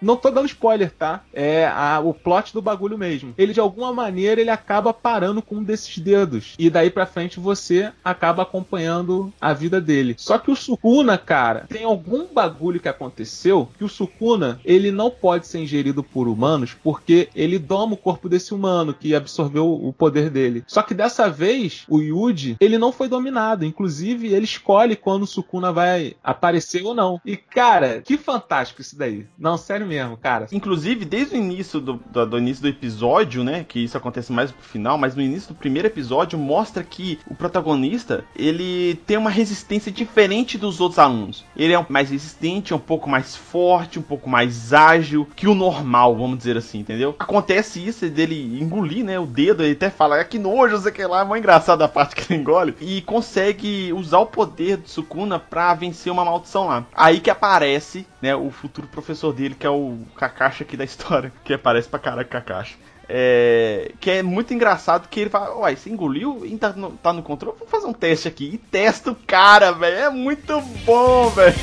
Speaker 2: não tô dando spoiler, tá? É a- o plot do bagulho mesmo. Ele, de alguma maneira, ele acaba parando com um desses dedos. E daí pra frente você acaba acompanhando a vida dele. Só que o Sukuna, cara, tem algum bagulho que aconteceu que o Sukuna, ele não pode ser ingerido por humanos porque ele doma o corpo desse humano que absorveu o poder dele. Só que dessa vez, o Yuji, ele não foi dominado. Inclusive, ele escolhe quando o Sukuna vai aparecer ou não. E, cara, que fantástico isso daí. Não, sério mesmo, cara.
Speaker 1: Inclusive, desde o início do, do, do início do episódio, né? Que isso acontece mais pro final, mas no início do primeiro episódio mostra que o protagonista ele tem uma resistência diferente dos outros alunos. Ele é mais resistente, é um pouco mais forte, um pouco mais ágil que o normal, vamos dizer assim, entendeu? Acontece isso dele engolir, né? O dedo, ele até fala, é que nojo, sei que lá, é mó engraçado a parte que ele engole. E consegue usar o poder do Sukuna pra vencer uma maldição lá. Aí que aparece aparece, né, o futuro professor dele, que é o Kakashi aqui da história, que aparece pra caralho Kakashi. É, que é muito engraçado que ele fala, uai, você engoliu e tá no, tá no controle? Vou fazer um teste aqui. E testa o cara, velho. É muito bom, velho.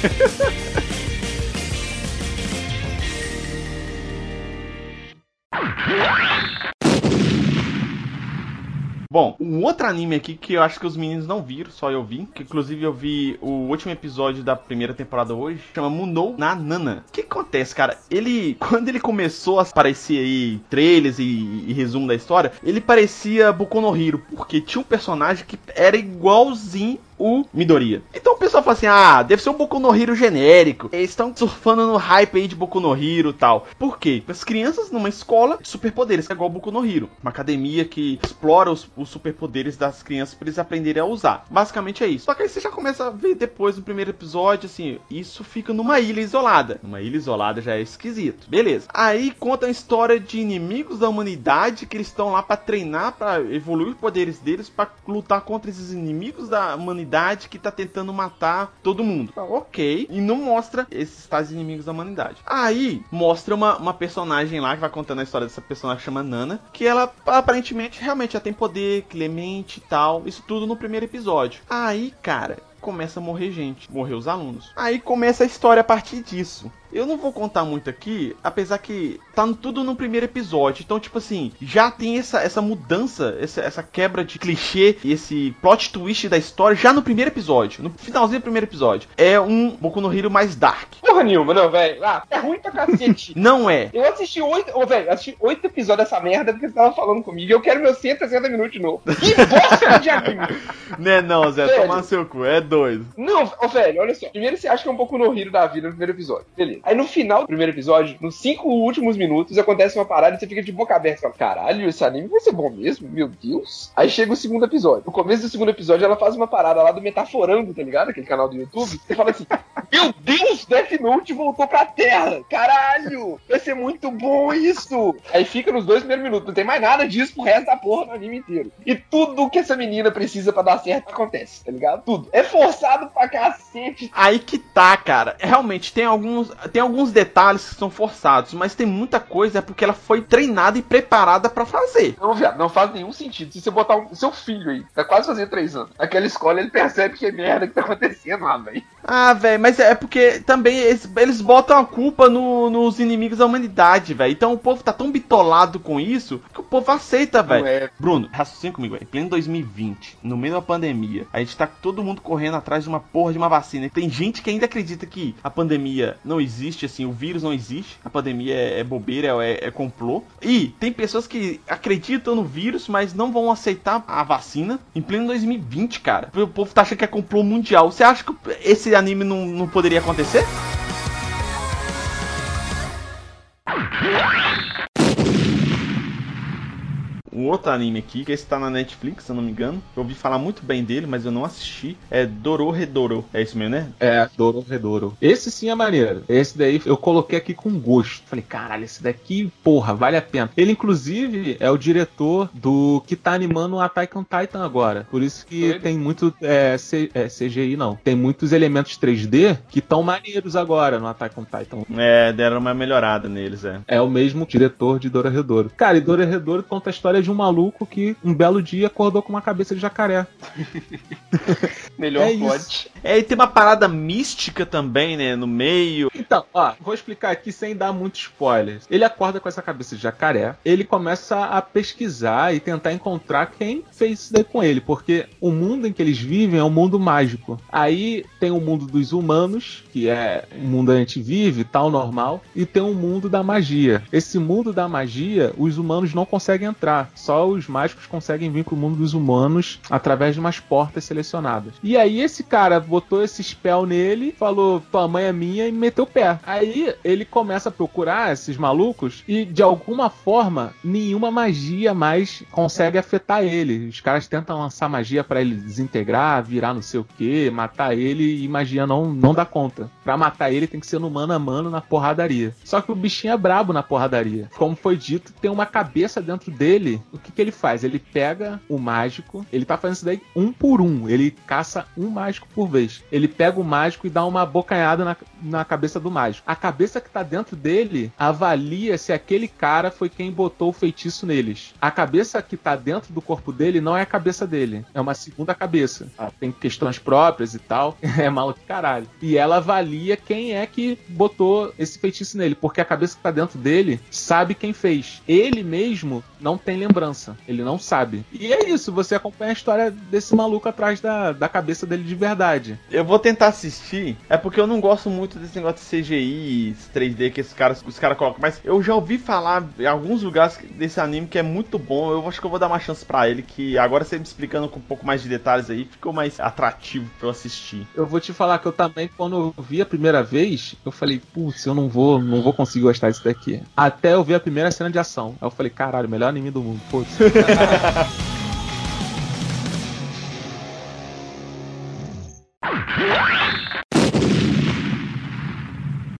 Speaker 1: Bom, um outro anime aqui que eu acho que os meninos não viram, só eu vi, que inclusive eu vi o último episódio da primeira temporada hoje, chama Munou na Nana. O que acontece, cara? Ele, quando ele começou a aparecer aí trailers e, e resumo da história, ele parecia Boku no porque tinha um personagem que era igualzinho o Midoriya. Então o pessoal fala assim: ah, deve ser um Boku no Hero genérico. Eles estão surfando no hype aí de Boku no Hero tal. Por quê? As crianças numa escola de superpoderes, é igual Boku no Hero. Uma academia que explora os, os superpoderes das crianças para eles aprenderem a usar. Basicamente é isso. Só que aí você já começa a ver depois no primeiro episódio, assim, isso fica numa ilha isolada. Numa ilha isolada já é esquisito. Beleza. Aí conta a história de inimigos da humanidade que eles estão lá para treinar, para evoluir os poderes deles, para lutar contra esses inimigos da humanidade humanidade que tá tentando matar todo mundo. ok. E não mostra esses tais inimigos da humanidade. Aí mostra uma, uma personagem lá que vai contando a história dessa personagem chama Nana. Que ela aparentemente realmente já tem poder, clemente e tal. Isso tudo no primeiro episódio. Aí, cara, começa a morrer gente, morrer os alunos. Aí começa a história a partir disso. Eu não vou contar muito aqui, apesar que tá tudo no primeiro episódio. Então, tipo assim, já tem essa, essa mudança, essa, essa quebra de clichê e esse plot twist da história já no primeiro episódio. No finalzinho do primeiro episódio. É um Boku no Hero mais dark.
Speaker 3: Porra nenhuma, não, velho. Ah, é ruim pra cacete.
Speaker 1: não é.
Speaker 3: Eu assisti oito. Ô, velho, assisti oito episódios dessa merda porque você tava falando comigo. E eu quero meus 160 minutos de novo. Que bosta de anime!
Speaker 1: Né, não, Zé, velho. tomar seu cu, é dois.
Speaker 3: Não, ô, velho, olha só. Primeiro você acha que é um pouco no Hero da vida no primeiro episódio. Beleza. Aí no final do primeiro episódio, nos cinco últimos minutos, acontece uma parada e você fica de boca aberta. Fala, caralho, esse anime vai ser bom mesmo? Meu Deus. Aí chega o segundo episódio. No começo do segundo episódio, ela faz uma parada lá do Metaforando, tá ligado? Aquele canal do YouTube. Você fala assim, meu Deus, Death Note voltou pra Terra. Caralho, vai ser muito bom isso. Aí fica nos dois primeiros minutos. Não tem mais nada disso pro resto da porra do anime inteiro. E tudo que essa menina precisa para dar certo acontece, tá ligado? Tudo. É forçado pra cacete.
Speaker 1: Aí que tá, cara. Realmente, tem alguns, tem alguns detalhes que são forçados, mas tem muita coisa é porque ela foi treinada e preparada para fazer.
Speaker 3: Não, viado, não faz nenhum sentido. Se você botar o um, seu filho aí, tá quase fazendo três anos, naquela escola, ele percebe que é merda que tá acontecendo lá, velho.
Speaker 1: Ah, velho, mas é porque também eles, eles botam a culpa no, nos inimigos da humanidade, velho. Então o povo tá tão bitolado com isso que o povo aceita, velho. É... Bruno, raciocina comigo, velho. Pleno 2020, no meio da pandemia, a gente tá todo mundo correndo atrás de uma porra de uma vacina. Tem gente que ainda acredita que a pandemia não existe, assim, o vírus não existe. A pandemia é, é bobeira, é, é complô. E tem pessoas que acreditam no vírus, mas não vão aceitar a vacina em pleno 2020, cara. O povo tá achando que é complô mundial. Você acha que esse anime não, não poderia acontecer? Um outro anime aqui, que está na Netflix, se eu não me engano. Eu ouvi falar muito bem dele, mas eu não assisti. É Dororedoro. É isso mesmo, né?
Speaker 2: É, Dororedoro. Esse sim é maneiro. Esse daí eu coloquei aqui com gosto. Falei, caralho, esse daqui, porra, vale a pena. Ele, inclusive, é o diretor do que tá animando o Attack on Titan agora. Por isso que tem muito é, C, é, CGI, não. Tem muitos elementos 3D que estão maneiros agora no Attack on Titan.
Speaker 1: É, deram uma melhorada neles, é.
Speaker 2: É o mesmo diretor de Dororedoro. Cara, e Dororedoro conta a história de um maluco que um belo dia acordou com uma cabeça de jacaré.
Speaker 3: Melhor é plot.
Speaker 1: É, e tem uma parada mística também, né, no meio.
Speaker 2: Então, ó, vou explicar aqui sem dar muito spoilers. Ele acorda com essa cabeça de jacaré, ele começa a pesquisar e tentar encontrar quem fez isso daí com ele, porque o mundo em que eles vivem é um mundo mágico. Aí tem o mundo dos humanos, que é o mundo onde a gente vive, tal, normal, e tem o mundo da magia. Esse mundo da magia, os humanos não conseguem entrar, só os mágicos conseguem vir pro mundo dos humanos através de umas portas selecionadas. E aí esse cara botou esse spell nele, falou, tua mãe é minha e meteu o pé. Aí ele começa a procurar esses malucos e de alguma forma nenhuma magia mais consegue afetar ele. Os caras tentam lançar magia para ele desintegrar, virar não sei o que, matar ele e magia não, não dá conta. Pra matar ele tem que ser no mano a mano na porradaria. Só que o bichinho é brabo na porradaria. Como foi dito, tem uma cabeça dentro dele o que, que ele faz? Ele pega o mágico, ele tá fazendo isso daí um por um. Ele caça um mágico por vez. Ele pega o mágico e dá uma bocanhada na, na cabeça do mágico. A cabeça que tá dentro dele avalia se aquele cara foi quem botou o feitiço neles. A cabeça que tá dentro do corpo dele não é a cabeça dele, é uma segunda cabeça. Ela tem questões próprias e tal. É mal que caralho. E ela avalia quem é que botou esse feitiço nele, porque a cabeça que tá dentro dele sabe quem fez. Ele mesmo não tem lembrança, ele não sabe. E é isso, você acompanha a história desse maluco atrás da, da cabeça dele de verdade.
Speaker 1: Eu vou tentar assistir, é porque eu não gosto muito desse negócio de CGI, 3D que esses caras, os caras colocam, mas eu já ouvi falar em alguns lugares desse anime que é muito bom. Eu acho que eu vou dar uma chance para ele, que agora você me explicando com um pouco mais de detalhes aí, ficou mais atrativo para eu assistir.
Speaker 2: Eu vou te falar que eu também, quando eu vi a primeira vez, eu falei, putz, eu não vou, não vou conseguir gostar disso daqui. Até eu ver a primeira cena de ação. Aí eu falei, caralho, melhor anime do mundo, putz.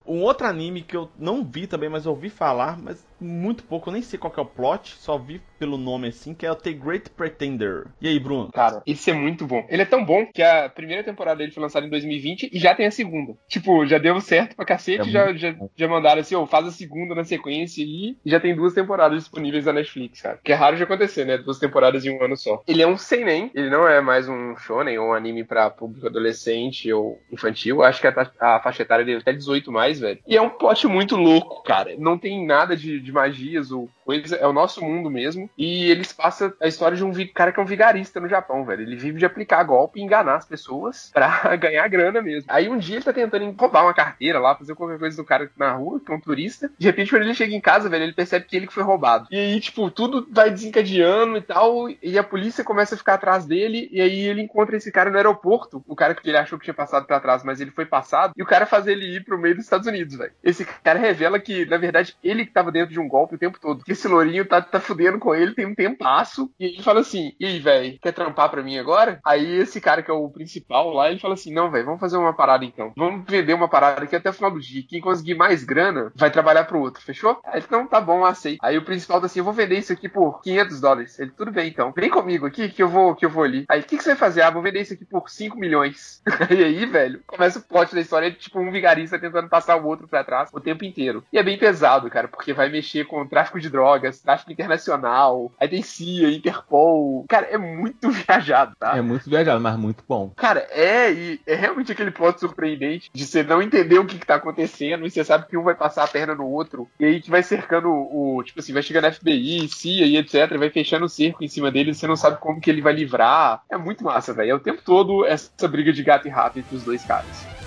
Speaker 1: Um outro anime que eu não vi também, mas ouvi falar, mas muito pouco, eu nem sei qual é o plot, só vi pelo nome assim, que é o The Great Pretender. E aí, Bruno?
Speaker 3: Cara, esse é muito bom. Ele é tão bom que a primeira temporada dele foi lançada em 2020 e já tem a segunda. Tipo, já deu certo pra cacete, é já, já, já, mandaram assim, ó, oh, faz a segunda na sequência e já tem duas temporadas disponíveis na Netflix, cara. Que é raro de acontecer, né? Duas temporadas em um ano só. Ele é um seinen, ele não é mais um shonen ou um anime pra público adolescente ou infantil. Acho que a, a faixa etária dele é até 18 mais, velho. E é um plot muito louco, cara. Não tem nada de, de magias ou coisa, é o nosso mundo mesmo. E eles passam a história de um cara que é um vigarista no Japão, velho. Ele vive de aplicar golpe e enganar as pessoas pra ganhar grana mesmo. Aí um dia ele tá tentando roubar uma carteira lá, fazer qualquer coisa do cara na rua, que é um turista. De repente, quando ele chega em casa, velho, ele percebe que ele que foi roubado. E aí, tipo, tudo vai desencadeando e tal. E a polícia começa a ficar atrás dele. E aí ele encontra esse cara no aeroporto. O cara que ele achou que tinha passado para trás, mas ele foi passado. E o cara faz ele ir pro meio dos Estados Unidos, velho. Esse cara revela que, na verdade, ele que tava dentro de um golpe o tempo todo. Que esse lourinho tá, tá fudendo com ele tem um tempasso. E ele fala assim: E aí, velho, quer trampar pra mim agora? Aí esse cara que é o principal lá, ele fala assim: Não, velho, vamos fazer uma parada então. Vamos vender uma parada aqui até o final do dia. Quem conseguir mais grana vai trabalhar pro outro, fechou? Aí ele, não, tá bom, aceito. Aí o principal tá assim: Eu vou vender isso aqui por 500 dólares. Ele, tudo bem então. Vem comigo aqui que eu vou, que eu vou ali. Aí, o que, que você vai fazer? Ah, vou vender isso aqui por 5 milhões. e aí, velho, começa o plot da história de tipo um vigarista tentando passar o outro pra trás o tempo inteiro. E é bem pesado, cara, porque vai mexer com tráfico de drogas, tráfico internacional, aí tem CIA, Interpol. Cara, é muito viajado, tá?
Speaker 2: É muito viajado, mas muito bom.
Speaker 3: Cara, é, e é realmente aquele plot surpreendente de você não entender o que, que tá acontecendo e você sabe que um vai passar a perna no outro, e aí que vai cercando o, tipo assim, vai chegando FBI, CIA e etc, vai fechando o cerco em cima dele e você não sabe como que ele vai livrar. É muito massa, velho. É o tempo todo essa briga de gato e rato entre os dois caras.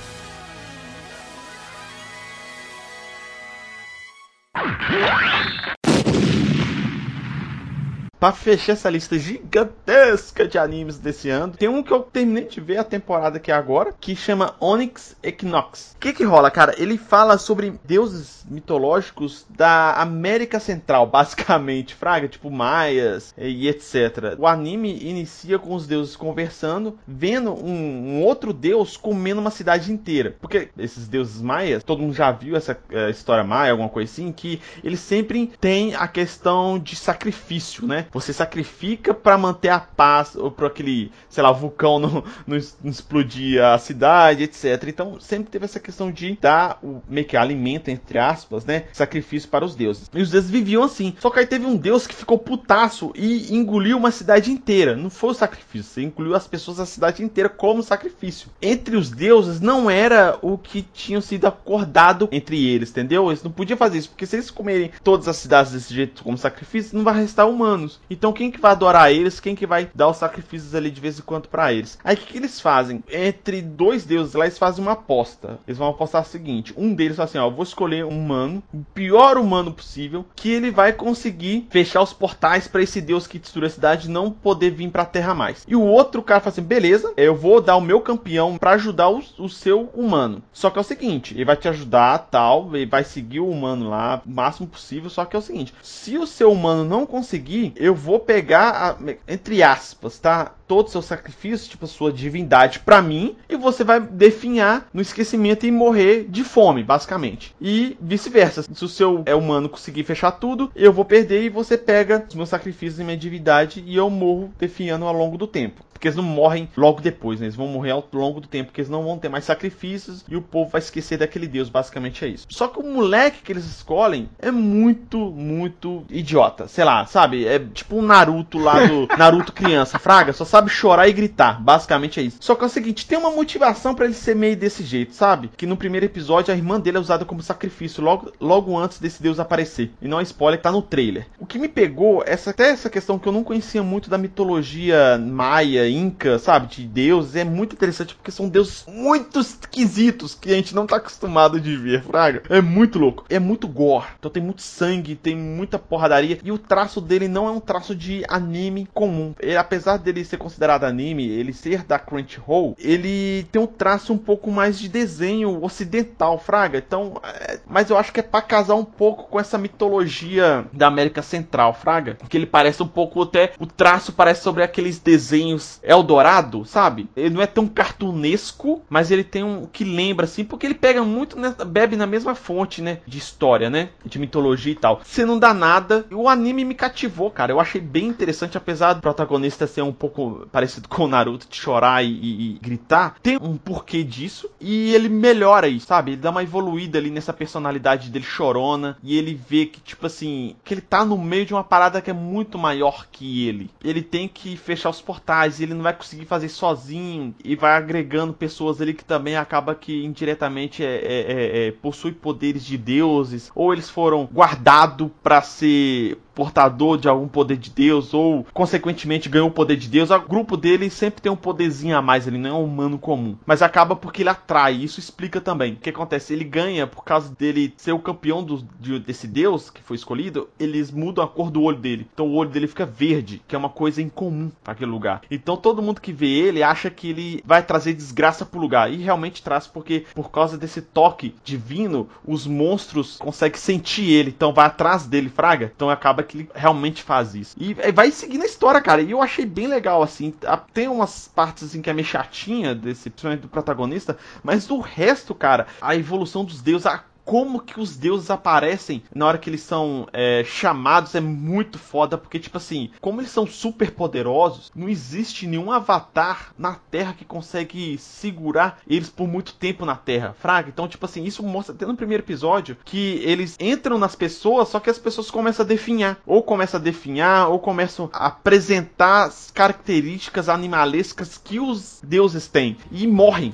Speaker 1: Pra fechar essa lista gigantesca de animes desse ano, tem um que eu terminei de ver a temporada aqui agora, que chama Onyx Equinox. O que que rola, cara? Ele fala sobre deuses mitológicos da América Central, basicamente, fraga, tipo maias e etc. O anime inicia com os deuses conversando, vendo um, um outro deus comendo uma cidade inteira. Porque esses deuses maias, todo mundo já viu essa uh, história maia, alguma coisa assim, que eles sempre têm a questão de sacrifício, né? Você sacrifica para manter a paz, ou para aquele, sei lá, vulcão não, não, explodir a cidade, etc. Então sempre teve essa questão de dar o meio que alimento, entre aspas, né? Sacrifício para os deuses. E os deuses viviam assim. Só que aí teve um deus que ficou putaço e engoliu uma cidade inteira. Não foi o sacrifício, você engoliu as pessoas da cidade inteira como sacrifício. Entre os deuses não era o que tinha sido acordado entre eles, entendeu? Eles não podiam fazer isso, porque se eles comerem todas as cidades desse jeito como sacrifício, não vai restar humanos. Então quem que vai adorar eles? Quem que vai dar os sacrifícios ali de vez em quando para eles? Aí o que, que, eles fazem? Entre dois deuses lá, eles fazem uma aposta. Eles vão apostar o seguinte: um deles fala assim, ó, vou escolher um humano, o pior humano possível, que ele vai conseguir fechar os portais para esse deus que destruiu a cidade não poder vir pra Terra mais. E o outro cara fala assim, beleza, eu vou dar o meu campeão para ajudar o, o seu humano. Só que é o seguinte, ele vai te ajudar, tal, ele vai seguir o humano lá o máximo possível, só que é o seguinte, se o seu humano não conseguir, eu eu vou pegar, a, entre aspas, tá? Todo o seu sacrifício, tipo, a sua divindade para mim, e você vai definhar no esquecimento e morrer de fome, basicamente. E vice-versa. Se o seu é humano conseguir fechar tudo, eu vou perder e você pega os meus sacrifícios e minha divindade e eu morro definhando ao longo do tempo porque eles não morrem logo depois, né? Eles vão morrer ao longo do tempo, porque eles não vão ter mais sacrifícios e o povo vai esquecer daquele deus, basicamente é isso. Só que o moleque que eles escolhem é muito, muito idiota. Sei lá, sabe? É tipo um Naruto lá do Naruto criança, fraga, só sabe chorar e gritar, basicamente é isso. Só que é o seguinte, tem uma motivação para ele ser meio desse jeito, sabe? Que no primeiro episódio a irmã dele é usada como sacrifício logo, logo antes desse deus aparecer. E não é spoiler, tá no trailer. O que me pegou, essa até essa questão que eu não conhecia muito da mitologia maia, inca, sabe, de deuses, é muito interessante porque são deuses muito esquisitos que a gente não tá acostumado de ver, fraga. É muito louco. É muito gore. Então tem muito sangue, tem muita porradaria e o traço dele não é um traço de anime comum. Ele, apesar dele ser considerado anime, ele ser da Crunchyroll, ele tem um traço um pouco mais de desenho ocidental, fraga. Então, é... mas eu acho que é para casar um pouco com essa mitologia da América Central, fraga, que ele parece um pouco até o traço parece sobre aqueles desenhos Eldorado, sabe? Ele não é tão cartunesco, mas ele tem um que lembra, assim, porque ele pega muito, né, bebe na mesma fonte, né? De história, né? De mitologia e tal. Você não dá nada. O anime me cativou, cara. Eu achei bem interessante, apesar do protagonista ser um pouco parecido com o Naruto, de chorar e, e, e gritar. Tem um porquê disso. E ele melhora isso, sabe? Ele dá uma evoluída ali nessa personalidade dele chorona. E ele vê que, tipo assim, que ele tá no meio de uma parada que é muito maior que ele. Ele tem que fechar os portais. Ele não vai conseguir fazer sozinho e vai agregando pessoas ali que também acaba que indiretamente é, é, é, é possui poderes de deuses ou eles foram guardados para ser portador de algum poder de Deus ou consequentemente ganhou o poder de Deus, o grupo dele sempre tem um poderzinho a mais, ele não é um humano comum, mas acaba porque ele atrai, isso explica também. O que acontece? Ele ganha por causa dele ser o campeão do, de, desse Deus que foi escolhido, eles mudam a cor do olho dele. Então o olho dele fica verde, que é uma coisa incomum naquele lugar. Então todo mundo que vê ele acha que ele vai trazer desgraça pro lugar e realmente traz porque por causa desse toque divino, os monstros conseguem sentir ele, então vai atrás dele, fraga. Então acaba que ele realmente faz isso. E vai seguindo a história, cara. E eu achei bem legal, assim. Tem umas partes assim que é meio chatinha, desse, principalmente do protagonista, mas do resto, cara, a evolução dos deuses, a como que os deuses aparecem na hora que eles são é, chamados é muito foda, porque, tipo assim, como eles são super poderosos, não existe nenhum avatar na Terra que consegue segurar eles por muito tempo na Terra, fraga. Então, tipo assim, isso mostra até no primeiro episódio que eles entram nas pessoas, só que as pessoas começam a definhar, ou começam a definhar, ou começam a apresentar as características animalescas que os deuses têm e morrem.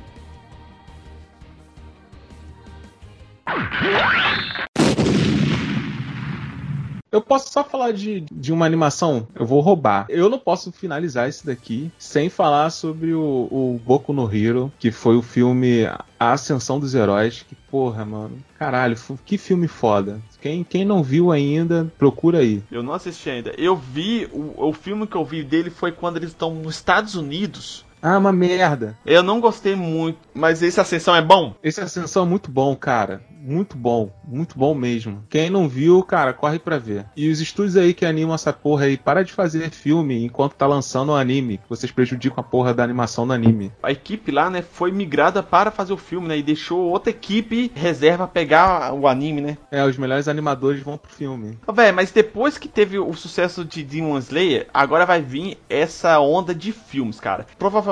Speaker 2: Eu posso só falar de, de uma animação? Eu vou roubar. Eu não posso finalizar isso daqui sem falar sobre o, o Boku no Hero, que foi o filme A Ascensão dos Heróis. Que porra, mano. Caralho, que filme foda. Quem, quem não viu ainda, procura aí.
Speaker 1: Eu não assisti ainda. Eu vi, o, o filme que eu vi dele foi quando eles estão nos Estados Unidos
Speaker 2: ah, uma merda.
Speaker 1: Eu não gostei muito, mas esse Ascensão é bom?
Speaker 2: Esse Ascensão é muito bom, cara. Muito bom, muito bom mesmo. Quem não viu, cara, corre pra ver. E os estúdios aí que animam essa porra aí, para de fazer filme enquanto tá lançando o anime, que vocês prejudicam a porra da animação do anime.
Speaker 1: A equipe lá, né, foi migrada para fazer o filme, né, e deixou outra equipe reserva pegar o anime, né?
Speaker 2: É, os melhores animadores vão pro filme.
Speaker 1: Véi, mas depois que teve o sucesso de Demon Slayer, agora vai vir essa onda de filmes, cara. Provavelmente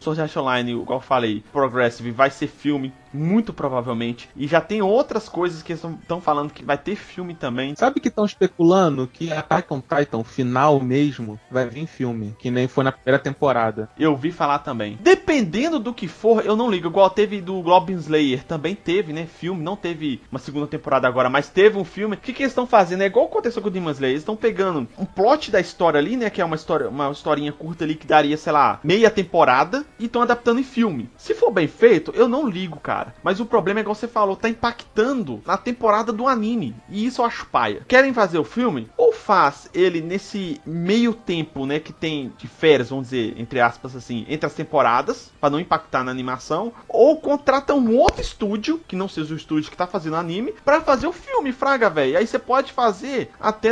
Speaker 1: Sword Art Online, igual eu falei, Progressive vai ser filme muito provavelmente. E já tem outras coisas que estão falando que vai ter filme também.
Speaker 2: Sabe que estão especulando que Attack on Titan, final mesmo, vai vir filme, que nem foi na primeira temporada.
Speaker 1: Eu vi falar também. Dependendo do que for, eu não ligo. Igual teve do Goblin Slayer, também teve, né, filme. Não teve uma segunda temporada agora, mas teve um filme. O que, que eles estão fazendo? É igual aconteceu com o Demon Slayer. Eles estão pegando um plot da história ali, né, que é uma história, uma historinha curta ali que daria, sei lá, meia temporada, e estão adaptando em filme. Se for bem feito, eu não ligo, cara cara. Mas o problema é igual você falou, tá impactando na temporada do anime. E isso eu acho paia. Querem fazer o filme? Ou faz ele nesse meio tempo, né, que tem de férias, vamos dizer, entre aspas assim, entre as temporadas, para não impactar na animação, ou contrata um outro estúdio, que não seja o estúdio que tá fazendo anime, para fazer o filme, fraga, velho. Aí você pode fazer até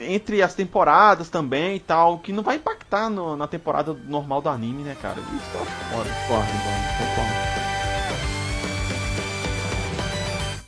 Speaker 1: entre as temporadas também e tal, que não vai impactar no, na temporada normal do anime, né, cara? Isso eu acho foda. Concordo, concordo.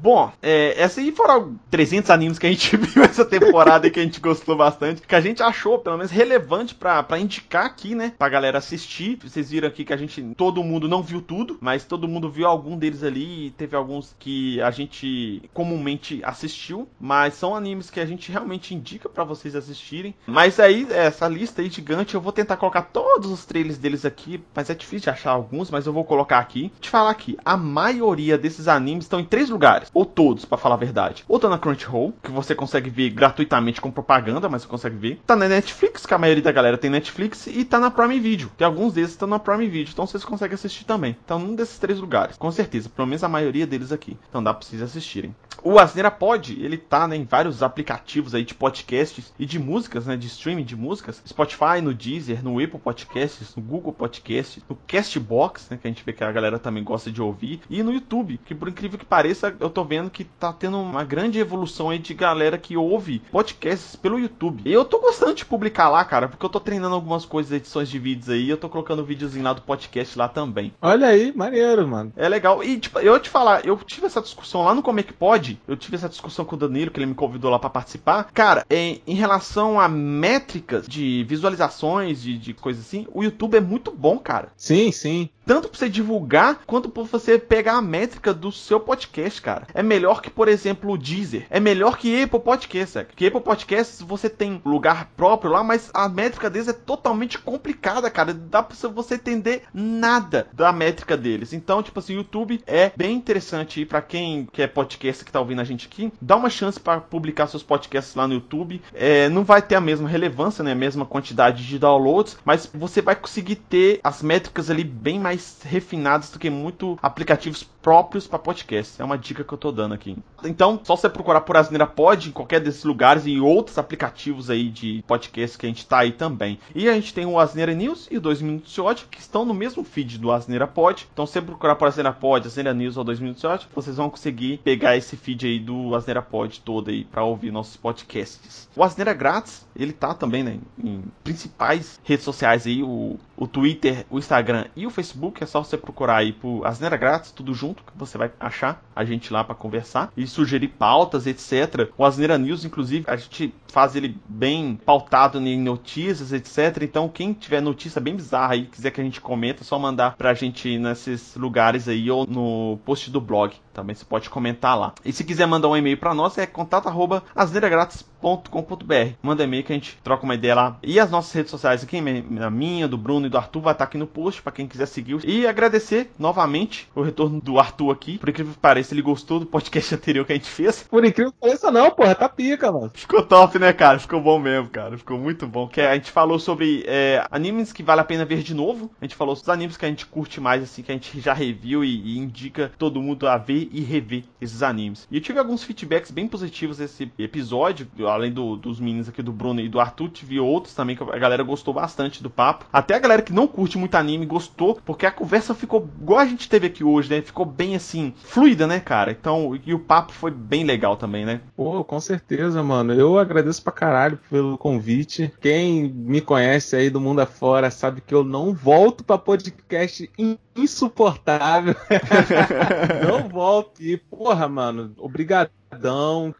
Speaker 1: Bom, é, essa aí foram 300 animes que a gente viu essa temporada e que a gente gostou bastante, que a gente achou, pelo menos, relevante para indicar aqui, né? Pra galera assistir. Vocês viram aqui que a gente, todo mundo não viu tudo, mas todo mundo viu algum deles ali e teve alguns que a gente comumente assistiu, mas são animes que a gente realmente indica para vocês assistirem. Mas aí, essa lista aí gigante, eu vou tentar colocar todos os trailers deles aqui, mas é difícil de achar alguns, mas eu vou colocar aqui. Te falar aqui, a maioria desses animes estão em três lugares ou todos, para falar a verdade. Ou tá na Crunchyroll, que você consegue ver gratuitamente com propaganda, mas você consegue ver. Tá na Netflix, que a maioria da galera tem Netflix, e tá na Prime Video. Tem alguns desses que estão na Prime Video, então vocês conseguem assistir também. Então, num desses três lugares, com certeza, pelo menos a maioria deles aqui. Então dá pra vocês assistirem. O Asneira Pod, ele tá né, em vários aplicativos aí de podcasts e de músicas, né, de streaming de músicas. Spotify, no Deezer, no Apple Podcasts, no Google Podcasts, no Castbox, né, que a gente vê que a galera também gosta de ouvir, e no YouTube, que por incrível que pareça, eu tô vendo que tá tendo uma grande evolução aí de galera que ouve podcasts pelo YouTube. E eu tô gostando de publicar lá, cara, porque eu tô treinando algumas coisas, edições de vídeos aí, eu tô colocando videozinho lá do podcast lá também.
Speaker 2: Olha aí, maneiro, mano.
Speaker 1: É legal. E, tipo, eu te falar, eu tive essa discussão lá no Como é que pode, eu tive essa discussão com o Danilo, que ele me convidou lá para participar. Cara, em, em, relação a métricas de visualizações, de, de coisas assim, o YouTube é muito bom, cara.
Speaker 2: Sim, sim
Speaker 1: tanto para você divulgar quanto para você pegar a métrica do seu podcast, cara. É melhor que, por exemplo, o Deezer. É melhor que Apple Podcast, sabe? Que Apple Podcasts você tem lugar próprio lá, mas a métrica deles é totalmente complicada, cara. Dá para você entender nada da métrica deles. Então, tipo assim, YouTube é bem interessante para quem quer podcast que tá ouvindo a gente aqui. Dá uma chance para publicar seus podcasts lá no YouTube. É, não vai ter a mesma relevância, né? A mesma quantidade de downloads, mas você vai conseguir ter as métricas ali bem mais mais refinados do que muito aplicativos próprios para podcast. É uma dica que eu tô dando aqui. Então, só você procurar por Asneira Pod em qualquer desses lugares e outros aplicativos aí de podcast que a gente tá aí também. E a gente tem o Asneira News e o 2 Minutos de Ódio que estão no mesmo feed do Asneira Pod. Então, se você procurar por Asneira Pod, Asneira News ou 2 Minutos de Ódio, vocês vão conseguir pegar esse feed aí do Asneira Pod todo aí para ouvir nossos podcasts. O Asneira Grátis, ele tá também né, em principais redes sociais aí, o, o Twitter, o Instagram e o Facebook Facebook, é só você procurar aí por Asneira Grátis, tudo junto, que você vai achar a gente lá para conversar e sugerir pautas, etc. O Asneira News, inclusive, a gente faz ele bem pautado em notícias, etc. Então, quem tiver notícia bem bizarra aí, quiser que a gente comenta, é só mandar pra gente nesses lugares aí ou no post do blog. Também você pode comentar lá. E se quiser mandar um e-mail para nós, é contato@asneiragratis.com.br. Manda e-mail que a gente troca uma ideia lá. E as nossas redes sociais aqui, a minha, do Bruno e do Arthur, vai estar aqui no post para quem quiser seguir. E agradecer novamente o retorno do Arthur aqui. Por incrível que pareça, ele gostou do podcast anterior que a gente fez.
Speaker 2: Por incrível que pareça, não, porra, tá pica, mano.
Speaker 1: Ficou top, né, cara? Ficou bom mesmo, cara. Ficou muito bom. Que a gente falou sobre é, animes que vale a pena ver de novo. A gente falou sobre os animes que a gente curte mais, assim, que a gente já reviu e, e indica todo mundo a ver e rever esses animes. E eu tive alguns feedbacks bem positivos nesse episódio, além do, dos meninos aqui do Bruno e do Arthur, tive outros também que a galera gostou bastante do papo. Até a galera que não curte muito anime gostou, porque a conversa ficou igual a gente teve aqui hoje, né? Ficou bem assim, fluida, né, cara? Então, e o papo foi bem legal também, né?
Speaker 2: Pô, com certeza, mano. Eu agradeço pra caralho pelo convite. Quem me conhece aí do mundo afora sabe que eu não volto pra podcast insuportável. não volto. E, porra, mano, obrigado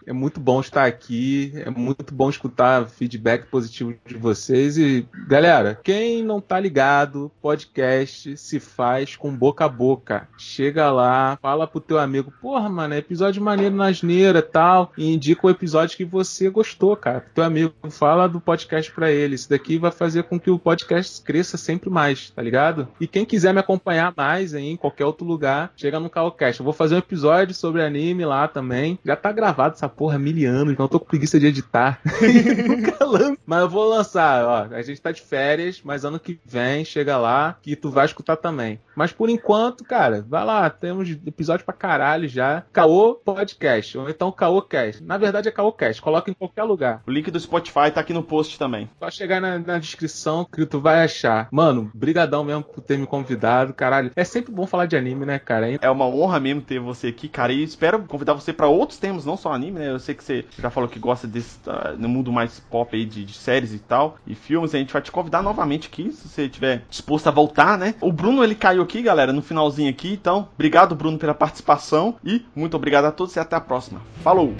Speaker 2: é muito bom estar aqui, é muito bom escutar feedback positivo de vocês e galera, quem não tá ligado, podcast se faz com boca a boca. Chega lá, fala pro teu amigo, porra, mano, é episódio maneiro na asneira, tal, e indica o episódio que você gostou, cara. Teu amigo fala do podcast para ele. Isso daqui vai fazer com que o podcast cresça sempre mais, tá ligado? E quem quiser me acompanhar mais aí, em qualquer outro lugar, chega no Calcast. Eu vou fazer um episódio sobre anime lá também. Já tá gravado essa porra há mil anos, não tô com preguiça de editar. Nunca lanço. Mas eu vou lançar, ó. A gente tá de férias, mas ano que vem chega lá que tu vai escutar também. Mas por enquanto, cara, vai lá, temos episódio pra caralho já. Caô Podcast, ou então Caô Cast. Na verdade é Caô Cast, coloca em qualquer lugar.
Speaker 1: O link do Spotify tá aqui no post também.
Speaker 2: Só chegar na, na descrição que tu vai achar. Mano, brigadão mesmo por ter me convidado, caralho. É sempre bom falar de anime, né, cara?
Speaker 1: É uma honra mesmo ter você aqui, cara, e espero convidar você para outros temas, não só anime, né? Eu sei que você já falou que gosta desse uh, no mundo mais pop aí de, de, séries e tal, e filmes, a gente vai te convidar novamente aqui, se você estiver disposto a voltar, né? O Bruno, ele caiu aqui, galera, no finalzinho aqui, então, obrigado, Bruno, pela participação, e muito obrigado a todos e até a próxima. Falou!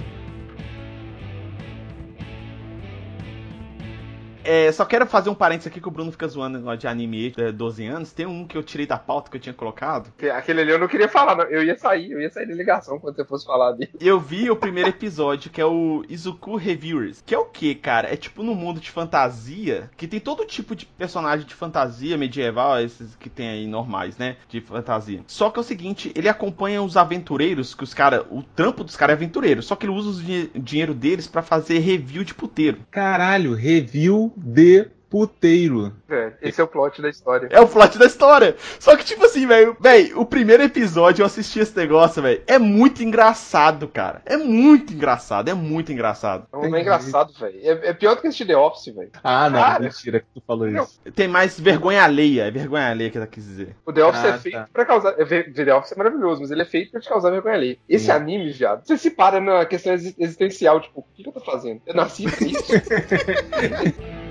Speaker 1: É, só quero fazer um parênteses aqui que o Bruno fica zoando de anime de 12 anos. Tem um que eu tirei da pauta que eu tinha colocado.
Speaker 3: Aquele ali eu não queria falar, não. eu ia sair, eu ia sair da ligação quando você fosse falar dele.
Speaker 1: Eu vi o primeiro episódio, que é o Izuku Reviewers. Que é o que, cara? É tipo no mundo de fantasia, que tem todo tipo de personagem de fantasia medieval, esses que tem aí normais, né? De fantasia. Só que é o seguinte, ele acompanha os aventureiros, que os caras. O trampo dos caras é aventureiro. Só que ele usa o dinheiro deles para fazer review de puteiro.
Speaker 2: Caralho, review de puteiro.
Speaker 3: É, esse é o plot da história.
Speaker 1: É o plot da história. Só que, tipo assim, velho, velho, o primeiro episódio eu assisti esse negócio, velho. É muito engraçado, cara. É muito engraçado, é muito engraçado.
Speaker 3: Não, não é engraçado, velho. É, é, pior do que assistir The Office, velho.
Speaker 2: Ah, não, cara, mentira que tu falou não. isso.
Speaker 1: Tem mais vergonha alheia, é vergonha alheia que ela quis dizer.
Speaker 3: O The Office é ah, é feito tá. pra causar. The Office é maravilhoso, mas ele é feito pra te causar vergonha alheia. Esse Sim. anime, viado, você se para na questão existencial, tipo, o que eu tô fazendo? Eu nasci pra isso.